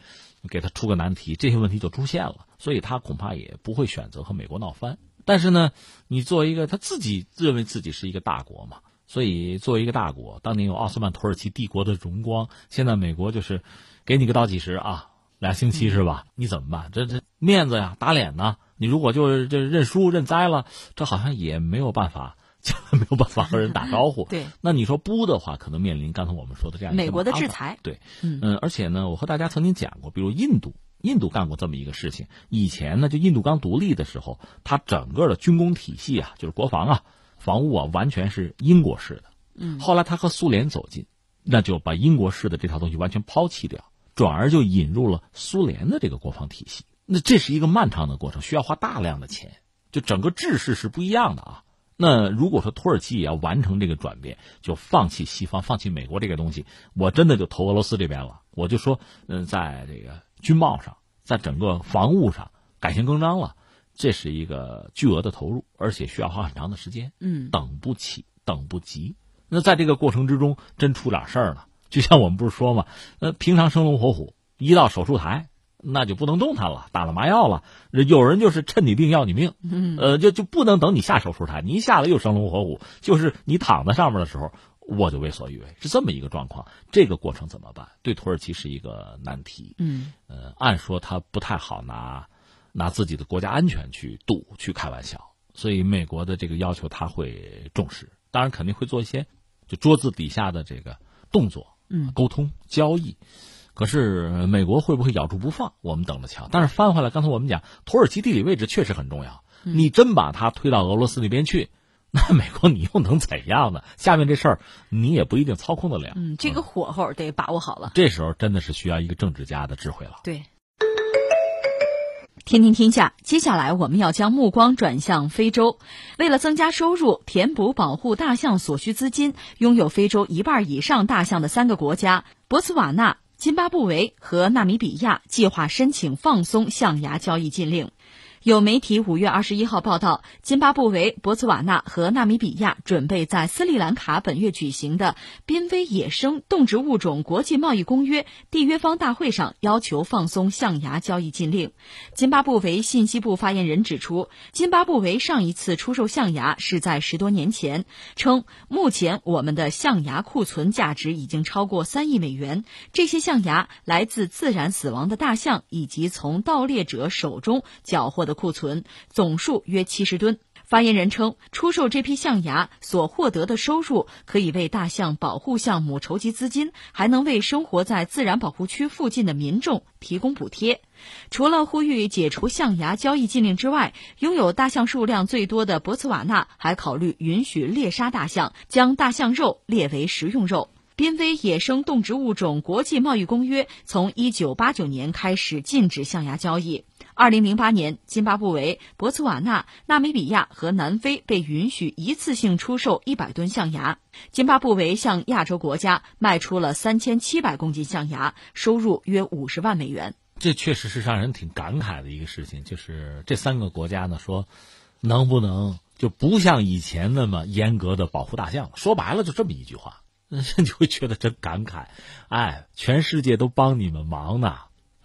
给他出个难题？这些问题就出现了，所以他恐怕也不会选择和美国闹翻。但是呢，你作为一个他自己认为自己是一个大国嘛，所以作为一个大国，当年有奥斯曼土耳其帝国的荣光，现在美国就是给你个倒计时啊，俩星期是吧？你怎么办？这这面子呀，打脸呢？你如果就是这认输认栽了，这好像也没有办法，没有办法和人打招呼。对，那你说不的话，可能面临刚才我们说的这样美国的制裁。对，嗯，而且呢，我和大家曾经讲过，比如印度。印度干过这么一个事情，以前呢，就印度刚独立的时候，它整个的军工体系啊，就是国防啊、防务啊，完全是英国式的。嗯，后来他和苏联走近，那就把英国式的这套东西完全抛弃掉，转而就引入了苏联的这个国防体系。那这是一个漫长的过程，需要花大量的钱，就整个制式是不一样的啊。那如果说土耳其也要完成这个转变，就放弃西方、放弃美国这个东西，我真的就投俄罗斯这边了。我就说，嗯，在这个。军贸上，在整个防务上改弦更张了，这是一个巨额的投入，而且需要花很长的时间。嗯，等不起，等不及。那在这个过程之中，真出点事儿了，就像我们不是说嘛，呃，平常生龙活虎，一到手术台，那就不能动弹了，打了麻药了。有人就是趁你病要你命，嗯呃，就就不能等你下手术台，你一下来又生龙活虎，就是你躺在上面的时候。我就为所欲为，是这么一个状况。这个过程怎么办？对土耳其是一个难题。嗯，呃，按说他不太好拿拿自己的国家安全去赌去开玩笑，所以美国的这个要求他会重视，当然肯定会做一些就桌子底下的这个动作，嗯，沟通交易。可是美国会不会咬住不放？我们等着瞧。但是翻回来，刚才我们讲土耳其地理位置确实很重要，你真把它推到俄罗斯那边去。那美国你又能怎样呢？下面这事儿你也不一定操控得了。嗯，这个火候得把握好了。这时候真的是需要一个政治家的智慧了。对，天听天下，接下来我们要将目光转向非洲。为了增加收入，填补保护大象所需资金，拥有非洲一半以上大象的三个国家——博茨瓦纳、津巴布韦和纳米比亚，计划申请放松象牙交易禁令。有媒体五月二十一号报道，津巴布韦、博茨瓦纳和纳米比亚准备在斯里兰卡本月举行的濒危野生动植物种国际贸易公约缔约方大会上要求放松象牙交易禁令。津巴布韦信息部发言人指出，津巴布韦上一次出售象牙是在十多年前，称目前我们的象牙库存价值已经超过三亿美元，这些象牙来自自然死亡的大象以及从盗猎者手中缴获的。库存总数约七十吨。发言人称，出售这批象牙所获得的收入可以为大象保护项目筹集资金，还能为生活在自然保护区附近的民众提供补贴。除了呼吁解除象牙交易禁令之外，拥有大象数量最多的博茨瓦纳还考虑允许猎杀大象，将大象肉列为食用肉。濒危野生动植物种国际贸易公约从一九八九年开始禁止象牙交易。二零零八年，津巴布韦、博茨瓦纳、纳米比亚和南非被允许一次性出售一百吨象牙。津巴布韦向亚洲国家卖出了三千七百公斤象牙，收入约五十万美元。这确实是让人挺感慨的一个事情。就是这三个国家呢，说能不能就不像以前那么严格的保护大象了？说白了，就这么一句话。那 你会觉得真感慨，哎，全世界都帮你们忙呢，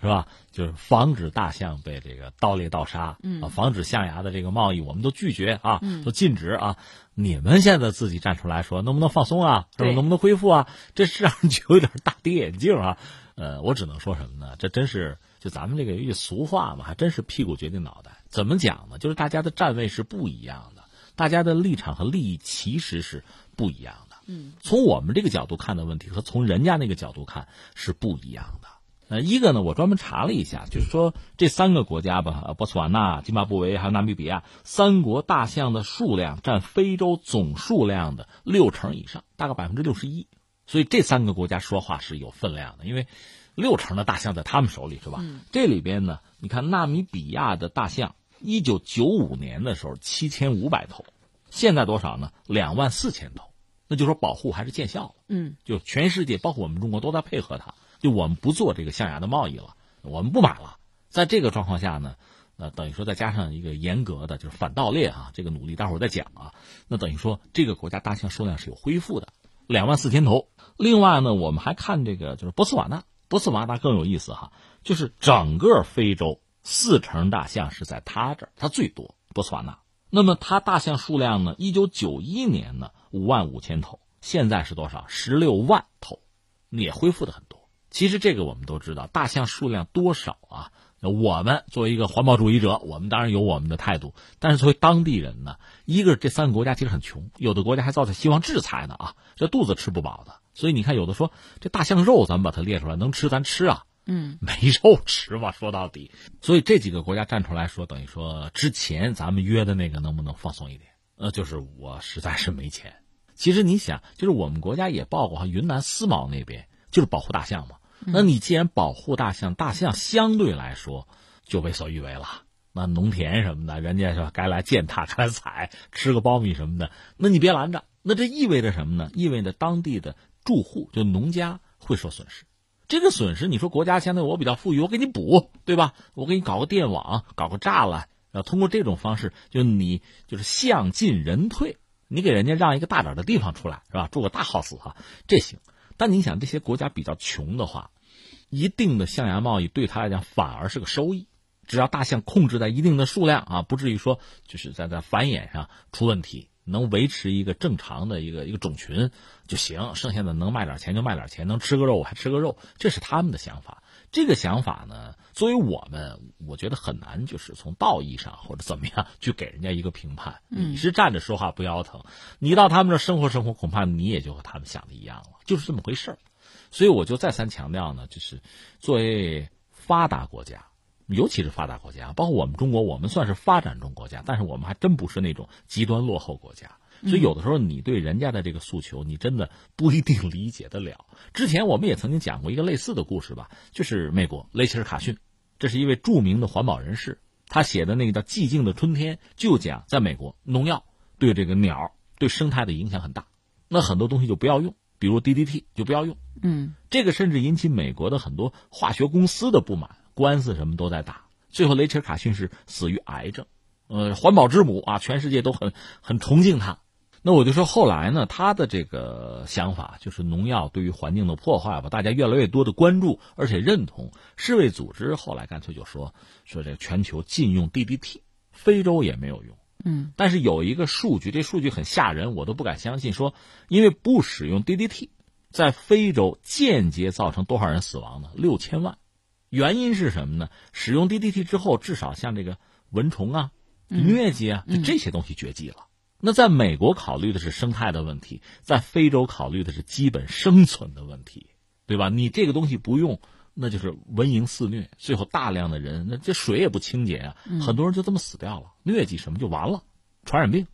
是吧？就是防止大象被这个盗猎盗杀，嗯，防止象牙的这个贸易，我们都拒绝啊，都禁止啊。你们现在自己站出来说，能不能放松啊？能不能恢复啊？这是让人觉得有点大跌眼镜啊。呃，我只能说什么呢？这真是。就咱们这个一句俗话嘛，还真是屁股决定脑袋。怎么讲呢？就是大家的站位是不一样的，大家的立场和利益其实是不一样的。嗯，从我们这个角度看的问题和从人家那个角度看是不一样的。呃，一个呢，我专门查了一下，就是说这三个国家吧，博茨瓦纳、津巴布韦还有纳米比亚，三国大象的数量占非洲总数量的六成以上，大概百分之六十一。所以这三个国家说话是有分量的，因为六成的大象在他们手里，是吧？这里边呢，你看纳米比亚的大象。一九九五年的时候，七千五百头，现在多少呢？两万四千头，那就说保护还是见效了。嗯，就全世界，包括我们中国都在配合它。就我们不做这个象牙的贸易了，我们不买了。在这个状况下呢，呃，等于说再加上一个严格的就是反盗猎啊，这个努力，待会儿再讲啊。那等于说这个国家大象数量是有恢复的，两万四千头。另外呢，我们还看这个就是波斯瓦纳，波斯瓦纳更有意思哈，就是整个非洲。四成大象是在他这儿，它最多，波斯瓦纳。那么它大象数量呢？一九九一年呢，五万五千头，现在是多少？十六万头，也恢复的很多。其实这个我们都知道，大象数量多少啊？我们作为一个环保主义者，我们当然有我们的态度。但是作为当地人呢，一个这三个国家其实很穷，有的国家还造成希望制裁呢啊，这肚子吃不饱的。所以你看，有的说这大象肉咱们把它列出来，能吃咱吃啊。嗯，没肉吃嘛，说到底，所以这几个国家站出来说，等于说之前咱们约的那个能不能放松一点？呃，就是我实在是没钱。其实你想，就是我们国家也报过哈，云南思茅那边就是保护大象嘛。那你既然保护大象，大象相对来说就为所欲为了。那农田什么的，人家是吧该来践踏，该来采，吃个苞米什么的，那你别拦着。那这意味着什么呢？意味着当地的住户就农家会受损失。这个损失，你说国家相对我比较富裕，我给你补，对吧？我给你搞个电网，搞个栅栏，然后通过这种方式，就你就是象进人退，你给人家让一个大点的地方出来，是吧？住个大 house 哈，这行。但你想，这些国家比较穷的话，一定的象牙贸易对他来讲反而是个收益，只要大象控制在一定的数量啊，不至于说就是在在繁衍上出问题。能维持一个正常的一个一个种群就行，剩下的能卖点钱就卖点钱，能吃个肉还吃个肉，这是他们的想法。这个想法呢，作为我们，我觉得很难，就是从道义上或者怎么样去给人家一个评判。你是站着说话不腰疼，你到他们这生活生活，恐怕你也就和他们想的一样了，就是这么回事儿。所以我就再三强调呢，就是作为发达国家。尤其是发达国家，包括我们中国，我们算是发展中国家，但是我们还真不是那种极端落后国家。所以有的时候你对人家的这个诉求，你真的不一定理解得了。之前我们也曾经讲过一个类似的故事吧，就是美国雷切尔·卡逊，这是一位著名的环保人士，他写的那个叫《寂静的春天》，就讲在美国农药对这个鸟、对生态的影响很大，那很多东西就不要用，比如 DDT 就不要用。嗯，这个甚至引起美国的很多化学公司的不满。官司什么都在打，最后雷切尔·卡逊是死于癌症，呃，环保之母啊，全世界都很很崇敬他。那我就说后来呢，他的这个想法就是农药对于环境的破坏吧，大家越来越多的关注而且认同。世卫组织后来干脆就说说这全球禁用 DDT，非洲也没有用。嗯，但是有一个数据，这数据很吓人，我都不敢相信，说因为不使用 DDT，在非洲间接造成多少人死亡呢？六千万。原因是什么呢？使用 DDT 之后，至少像这个蚊虫啊、疟疾啊，就这些东西绝迹了。那在美国考虑的是生态的问题，在非洲考虑的是基本生存的问题，对吧？你这个东西不用，那就是蚊蝇肆虐，最后大量的人，那这水也不清洁啊，很多人就这么死掉了。疟疾什么就完了，传染病。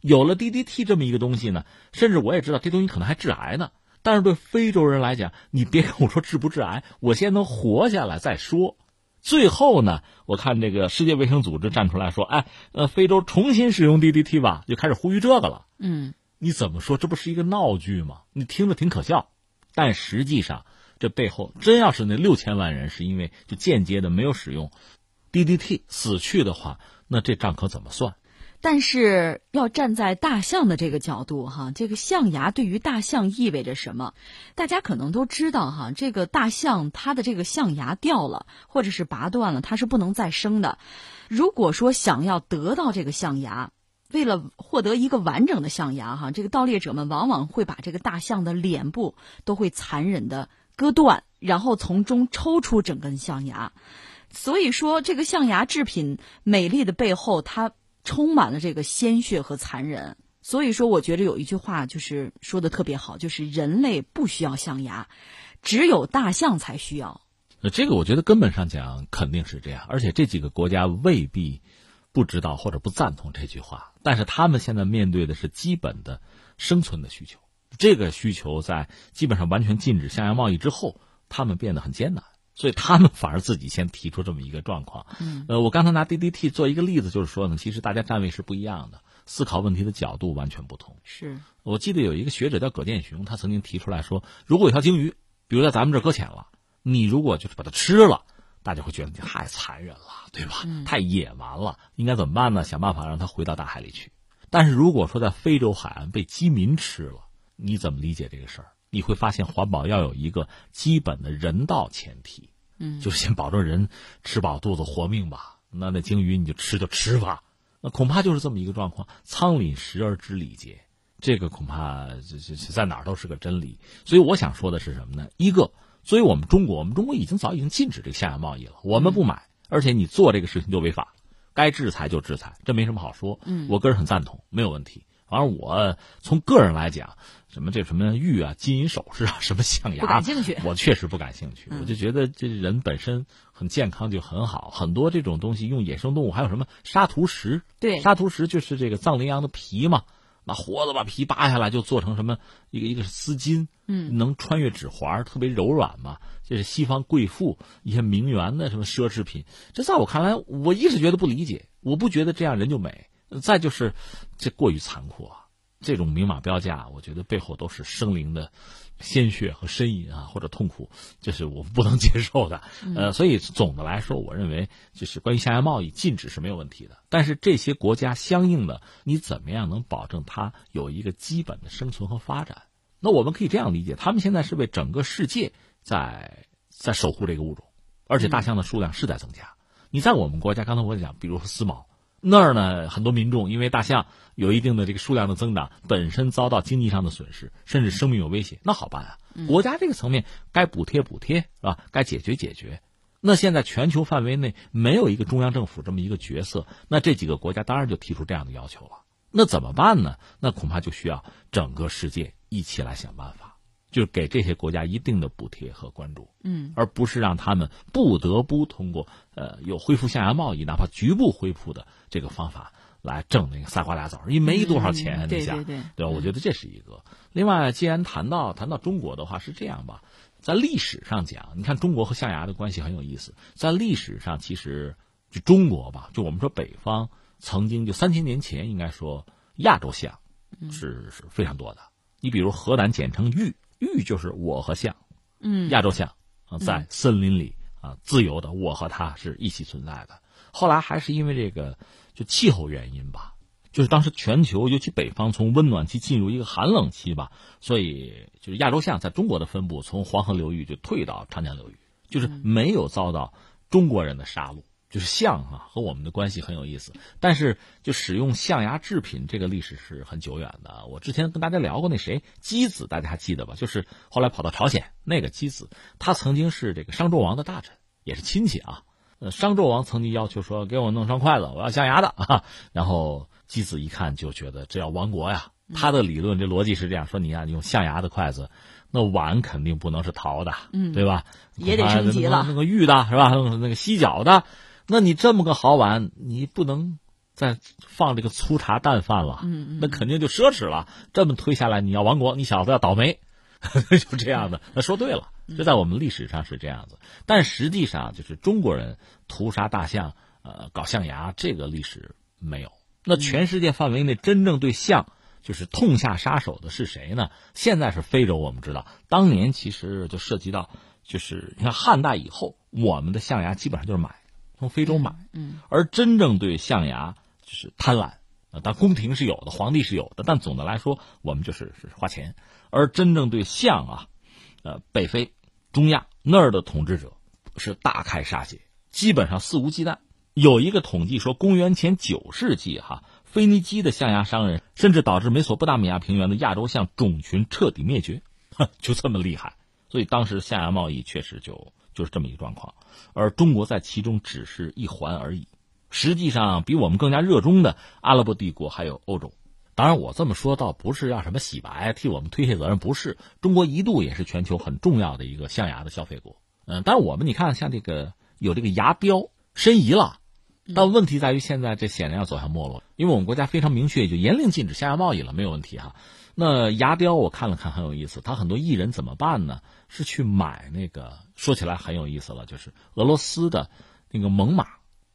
有了 DDT 这么一个东西呢，甚至我也知道这东西可能还致癌呢。但是对非洲人来讲，你别跟我说治不治癌，我先能活下来再说。最后呢，我看这个世界卫生组织站出来说：“哎，呃，非洲重新使用 DDT 吧。”就开始呼吁这个了。嗯，你怎么说？这不是一个闹剧吗？你听着挺可笑，但实际上这背后真要是那六千万人是因为就间接的没有使用 DDT 死去的话，那这账可怎么算？但是要站在大象的这个角度，哈，这个象牙对于大象意味着什么？大家可能都知道，哈，这个大象它的这个象牙掉了，或者是拔断了，它是不能再生的。如果说想要得到这个象牙，为了获得一个完整的象牙，哈，这个盗猎者们往往会把这个大象的脸部都会残忍的割断，然后从中抽出整根象牙。所以说，这个象牙制品美丽的背后，它充满了这个鲜血和残忍。所以说，我觉得有一句话就是说的特别好，就是人类不需要象牙，只有大象才需要。呃这个我觉得根本上讲肯定是这样，而且这几个国家未必不知道或者不赞同这句话，但是他们现在面对的是基本的生存的需求，这个需求在基本上完全禁止象牙贸易之后，他们变得很艰难，所以他们反而自己先提出这么一个状况。嗯，呃，我刚才拿 DDT 做一个例子，就是说呢，其实大家站位是不一样的。思考问题的角度完全不同。是我记得有一个学者叫葛剑雄，他曾经提出来说，如果有条鲸鱼，比如在咱们这儿搁浅了，你如果就是把它吃了，大家会觉得你太残忍了，对吧？太野蛮了，应该怎么办呢？想办法让它回到大海里去。但是如果说在非洲海岸被饥民吃了，你怎么理解这个事儿？你会发现环保要有一个基本的人道前提，嗯，就是先保证人吃饱肚子活命吧。那那鲸鱼你就吃就吃吧。那恐怕就是这么一个状况，仓廪实而知礼节，这个恐怕这这在哪儿都是个真理。所以我想说的是什么呢？一个，作为我们中国，我们中国已经早已经禁止这个象牙贸易了，我们不买，而且你做这个事情就违法，该制裁就制裁，这没什么好说。嗯，我个人很赞同，没有问题。反正我从个人来讲，什么这什么玉啊、金银首饰啊、什么象牙，不感兴趣。我确实不感兴趣，我就觉得这人本身很健康就很好。很多这种东西用野生动物，还有什么沙图石？对，沙图石就是这个藏羚羊的皮嘛，那活的把皮扒下来就做成什么一个一个是丝巾，嗯，能穿越指环，特别柔软嘛。这是西方贵妇一些名媛的什么奢侈品。这在我看来，我一直觉得不理解，我不觉得这样人就美。再就是，这过于残酷啊！这种明码标价，我觉得背后都是生灵的鲜血和呻吟啊，或者痛苦，这是我不能接受的。呃，所以总的来说，我认为就是关于象牙贸易禁止是没有问题的。但是这些国家相应的，你怎么样能保证它有一个基本的生存和发展？那我们可以这样理解：他们现在是为整个世界在在守护这个物种，而且大象的数量是在增加。你在我们国家，刚才我讲，比如说丝毛。那儿呢，很多民众因为大象有一定的这个数量的增长，本身遭到经济上的损失，甚至生命有危险，那好办啊！国家这个层面该补贴补贴是吧？该解决解决。那现在全球范围内没有一个中央政府这么一个角色，那这几个国家当然就提出这样的要求了。那怎么办呢？那恐怕就需要整个世界一起来想办法。就是给这些国家一定的补贴和关注，嗯，而不是让他们不得不通过呃有恢复象牙贸易，哪怕局部恢复的这个方法来挣那个仨瓜俩枣，因为没多少钱，你想对对吧？我觉得这是一个。另外，既然谈到谈到中国的话，是这样吧，在历史上讲，你看中国和象牙的关系很有意思。在历史上，其实就中国吧，就我们说北方曾经就三千年前，应该说亚洲象是是非常多的。你比如河南简称玉。玉就是我和象，嗯，亚洲象啊，在森林里啊自由的，我和它是一起存在的。后来还是因为这个就气候原因吧，就是当时全球尤其北方从温暖期进入一个寒冷期吧，所以就是亚洲象在中国的分布从黄河流域就退到长江流域，就是没有遭到中国人的杀戮。就是象啊，和我们的关系很有意思。但是，就使用象牙制品这个历史是很久远的。我之前跟大家聊过那谁姬子，大家还记得吧？就是后来跑到朝鲜那个姬子，他曾经是这个商纣王的大臣，也是亲戚啊。呃，商纣王曾经要求说，给我弄双筷子，我要象牙的啊。然后姬子一看就觉得这要亡国呀。他的理论这逻辑是这样说：你啊，用象牙的筷子，那碗肯定不能是陶的，嗯，对吧？也得升级了，那个玉的是吧？那个犀角的。那你这么个好碗，你不能再放这个粗茶淡饭了，嗯那肯定就奢侈了。这么推下来，你要亡国，你小子要倒霉，就这样的。那说对了，这在我们历史上是这样子，但实际上就是中国人屠杀大象，呃，搞象牙这个历史没有。那全世界范围内真正对象就是痛下杀手的是谁呢？现在是非洲，我们知道，当年其实就涉及到，就是你看汉代以后，我们的象牙基本上就是买。从非洲买，嗯，而真正对象牙就是贪婪啊，但宫廷是有的，皇帝是有的，但总的来说，我们就是是花钱。而真正对象啊，呃，北非、中亚那儿的统治者是大开杀戒，基本上肆无忌惮。有一个统计说，公元前九世纪，哈，腓尼基的象牙商人甚至导致美索不达米亚平原的亚洲象种群彻底灭绝，就这么厉害。所以当时象牙贸易确实就就是这么一个状况。而中国在其中只是一环而已。实际上，比我们更加热衷的阿拉伯帝国还有欧洲。当然，我这么说倒不是要什么洗白，替我们推卸责任，不是。中国一度也是全球很重要的一个象牙的消费国。嗯，但是我们你看，像这个有这个牙标申遗了，但问题在于现在这显然要走向没落，因为我们国家非常明确，就严令禁止象牙贸易了，没有问题哈。那牙雕我看了看，很有意思。他很多艺人怎么办呢？是去买那个，说起来很有意思了，就是俄罗斯的那个猛犸。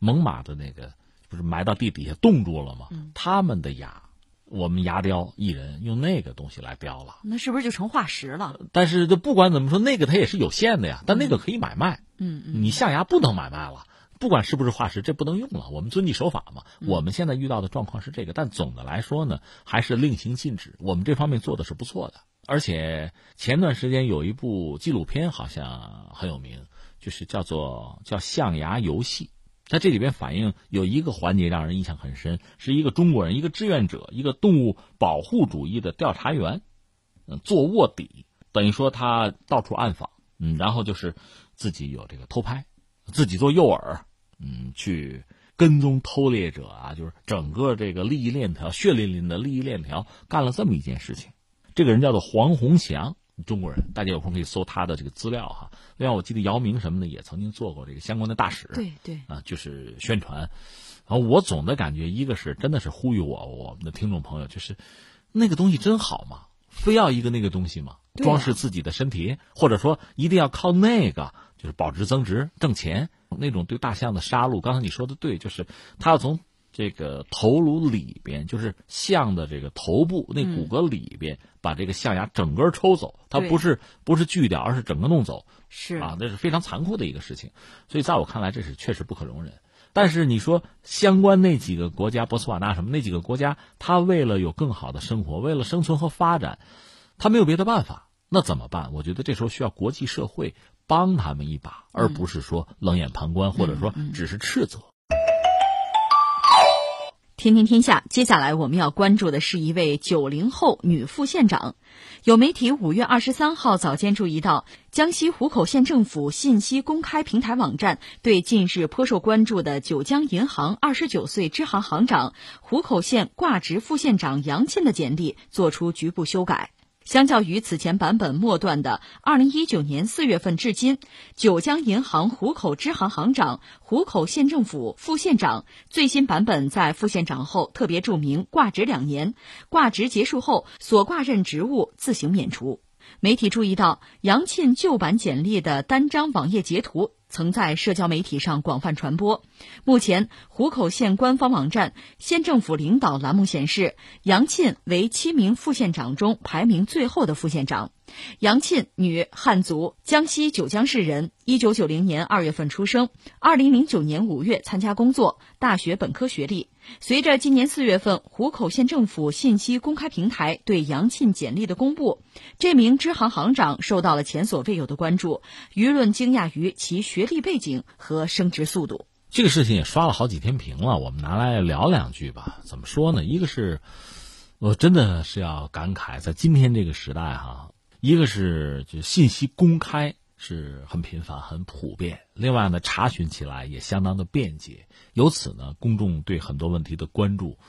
猛犸的那个不是埋到地底下冻住了吗？他们的牙，我们牙雕艺人用那个东西来雕了，那是不是就成化石了？但是就不管怎么说，那个它也是有限的呀。但那个可以买卖，嗯嗯，你象牙不能买卖了，不管是不是化石，这不能用了。我们遵纪守法嘛。我们现在遇到的状况是这个，但总的来说呢，还是令行禁止。我们这方面做的是不错的，而且前段时间有一部纪录片好像很有名，就是叫做叫象牙游戏。在这里边反映有一个环节让人印象很深，是一个中国人，一个志愿者，一个动物保护主义的调查员，嗯，做卧底，等于说他到处暗访，嗯，然后就是自己有这个偷拍，自己做诱饵，嗯，去跟踪偷猎者啊，就是整个这个利益链条，血淋淋的利益链条，干了这么一件事情。这个人叫做黄宏祥。中国人，大家有空可以搜他的这个资料哈。另外，我记得姚明什么的也曾经做过这个相关的大使，对对啊，就是宣传。然后我总的感觉，一个是真的是呼吁我我们的听众朋友，就是那个东西真好吗？非要一个那个东西吗？装饰自己的身体，或者说一定要靠那个就是保值增值挣钱？那种对大象的杀戮，刚才你说的对，就是他要从。这个头颅里边，就是象的这个头部那骨骼里边，把这个象牙整个抽走，它不是不是锯掉，而是整个弄走，是啊，那是非常残酷的一个事情。所以在我看来，这是确实不可容忍。但是你说相关那几个国家，博斯瓦纳什么那几个国家，他为了有更好的生活，为了生存和发展，他没有别的办法，那怎么办？我觉得这时候需要国际社会帮他们一把，而不是说冷眼旁观，或者说只是斥责。天天天下，接下来我们要关注的是一位九零后女副县长。有媒体五月二十三号早间注意到，江西湖口县政府信息公开平台网站对近日颇受关注的九江银行二十九岁支行行长、湖口县挂职副县长杨倩的简历作出局部修改。相较于此前版本末段的二零一九年四月份至今，九江银行湖口支行行长、湖口县政府副县长，最新版本在副县长后特别注明挂职两年，挂职结束后所挂任职务自行免除。媒体注意到杨庆旧版简历的单张网页截图。曾在社交媒体上广泛传播。目前，湖口县官方网站“县政府领导”栏目显示，杨沁为七名副县长中排名最后的副县长。杨沁，女，汉族，江西九江市人。一九九零年二月份出生，二零零九年五月参加工作，大学本科学历。随着今年四月份湖口县政府信息公开平台对杨沁简历的公布，这名支行行长受到了前所未有的关注。舆论惊讶于其学历背景和升职速度。这个事情也刷了好几天屏了，我们拿来聊两句吧。怎么说呢？一个是，我真的是要感慨，在今天这个时代哈。一个是就信息公开是很频繁、很普遍，另外呢，查询起来也相当的便捷。由此呢，公众对很多问题的关注，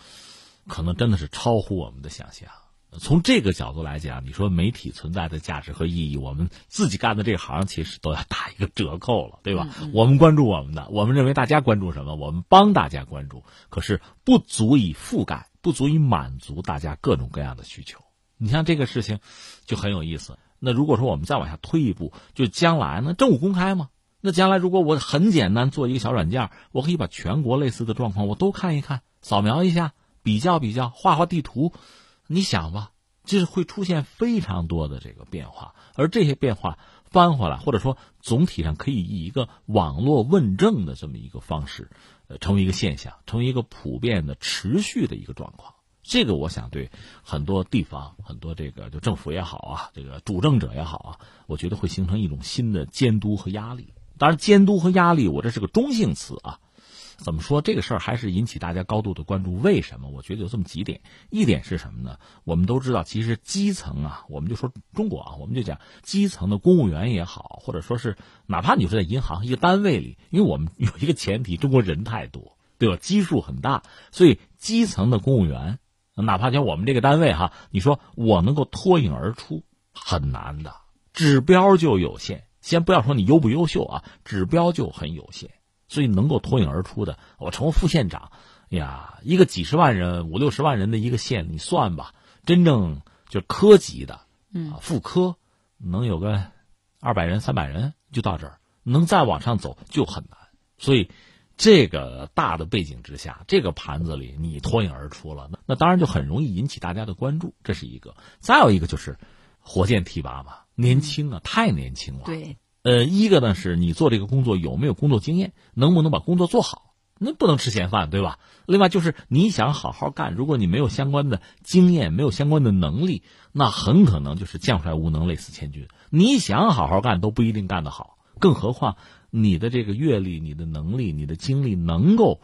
可能真的是超乎我们的想象。从这个角度来讲，你说媒体存在的价值和意义，我们自己干的这行其实都要打一个折扣了，对吧？我们关注我们的，我们认为大家关注什么，我们帮大家关注，可是不足以覆盖，不足以满足大家各种各样的需求。你像这个事情，就很有意思。那如果说我们再往下推一步，就将来呢，政务公开吗？那将来如果我很简单做一个小软件，我可以把全国类似的状况我都看一看，扫描一下，比较比较，画画地图。你想吧，这是会出现非常多的这个变化，而这些变化翻回来，或者说总体上可以以一个网络问政的这么一个方式，呃，成为一个现象，成为一个普遍的、持续的一个状况。这个我想对很多地方、很多这个就政府也好啊，这个主政者也好啊，我觉得会形成一种新的监督和压力。当然，监督和压力，我这是个中性词啊。怎么说这个事儿还是引起大家高度的关注？为什么？我觉得有这么几点。一点是什么呢？我们都知道，其实基层啊，我们就说中国啊，我们就讲基层的公务员也好，或者说是哪怕你说在银行一个单位里，因为我们有一个前提，中国人太多，对吧？基数很大，所以基层的公务员，哪怕像我们这个单位哈，你说我能够脱颖而出，很难的，指标就有限。先不要说你优不优秀啊，指标就很有限。所以能够脱颖而出的，我成为副县长，呀，一个几十万人、五六十万人的一个县，你算吧，真正就科级的，嗯，副科能有个二百人、三百人就到这儿，能再往上走就很难。所以这个大的背景之下，这个盘子里你脱颖而出了，那那当然就很容易引起大家的关注，这是一个。再有一个就是火箭提拔嘛，年轻啊，太年轻了，对。呃，一个呢是你做这个工作有没有工作经验，能不能把工作做好？那不能吃闲饭，对吧？另外就是你想好好干，如果你没有相关的经验，没有相关的能力，那很可能就是将帅无能，累死千军。你想好好干都不一定干得好，更何况你的这个阅历、你的能力、你的经历能够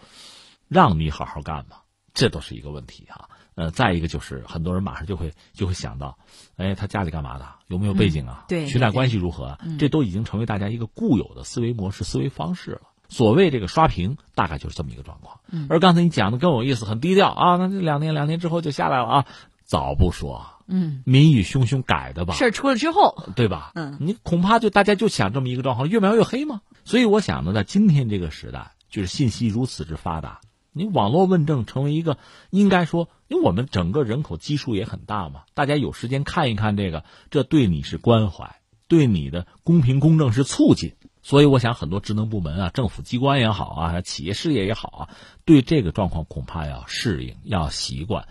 让你好好干吗？这都是一个问题啊。呃，再一个就是很多人马上就会就会想到，哎，他家里干嘛的？有没有背景啊？对，裙带关系如何？这都已经成为大家一个固有的思维模式、思维方式了。所谓这个刷屏，大概就是这么一个状况。而刚才你讲的更有意思，很低调啊，那这两年两年之后就下来了啊，早不说，嗯，民意汹汹改的吧？事儿出了之后，对吧？嗯，你恐怕就大家就想这么一个状况，越描越黑嘛。所以我想呢，在今天这个时代，就是信息如此之发达。你网络问政成为一个，应该说，因为我们整个人口基数也很大嘛，大家有时间看一看这个，这对你是关怀，对你的公平公正是促进。所以我想，很多职能部门啊，政府机关也好啊，企业事业也好啊，对这个状况恐怕要适应、要习惯，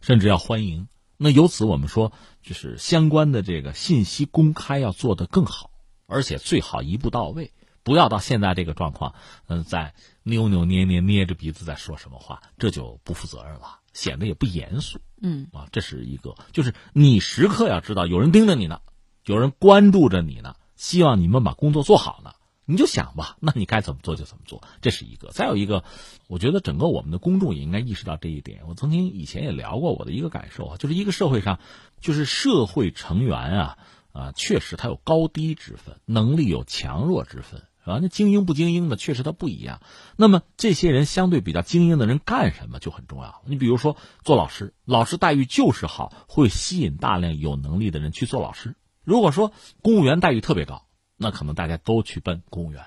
甚至要欢迎。那由此我们说，就是相关的这个信息公开要做得更好，而且最好一步到位。不要到现在这个状况，嗯，在扭扭捏捏、捏着鼻子在说什么话，这就不负责任了，显得也不严肃。嗯啊，这是一个，就是你时刻要知道有人盯着你呢，有人关注着你呢，希望你们把工作做好呢。你就想吧，那你该怎么做就怎么做，这是一个。再有一个，我觉得整个我们的公众也应该意识到这一点。我曾经以前也聊过我的一个感受啊，就是一个社会上，就是社会成员啊啊，确实他有高低之分，能力有强弱之分。啊，那精英不精英的，确实他不一样。那么这些人相对比较精英的人干什么就很重要。你比如说做老师，老师待遇就是好，会吸引大量有能力的人去做老师。如果说公务员待遇特别高，那可能大家都去奔公务员。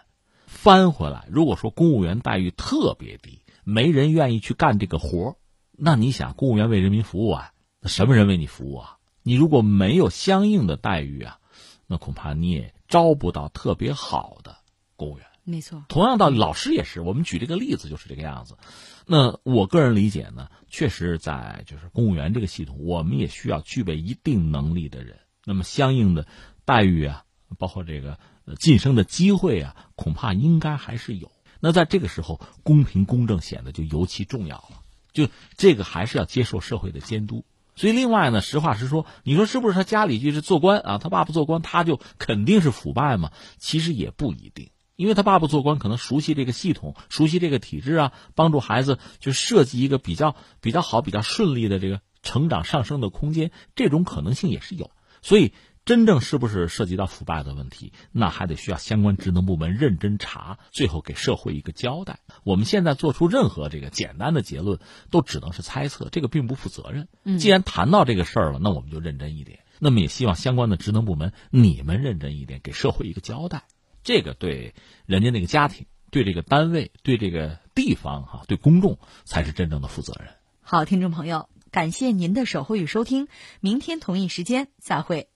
翻回来，如果说公务员待遇特别低，没人愿意去干这个活那你想，公务员为人民服务啊，那什么人为你服务啊？你如果没有相应的待遇啊，那恐怕你也招不到特别好的。公务员没错，同样道理，老师也是。我们举这个例子就是这个样子。那我个人理解呢，确实在就是公务员这个系统，我们也需要具备一定能力的人。那么相应的待遇啊，包括这个晋升的机会啊，恐怕应该还是有。那在这个时候，公平公正显得就尤其重要了。就这个还是要接受社会的监督。所以另外呢，实话实说，你说是不是他家里就是做官啊？他爸爸做官，他就肯定是腐败嘛？其实也不一定，因为他爸爸做官，可能熟悉这个系统，熟悉这个体制啊，帮助孩子就设计一个比较比较好、比较顺利的这个成长上升的空间，这种可能性也是有。所以。真正是不是涉及到腐败的问题，那还得需要相关职能部门认真查，最后给社会一个交代。我们现在做出任何这个简单的结论，都只能是猜测，这个并不负责任。既然谈到这个事儿了，那我们就认真一点。那么也希望相关的职能部门你们认真一点，给社会一个交代。这个对人家那个家庭、对这个单位、对这个地方哈、对公众才是真正的负责任。好，听众朋友，感谢您的守候与收听，明天同一时间再会。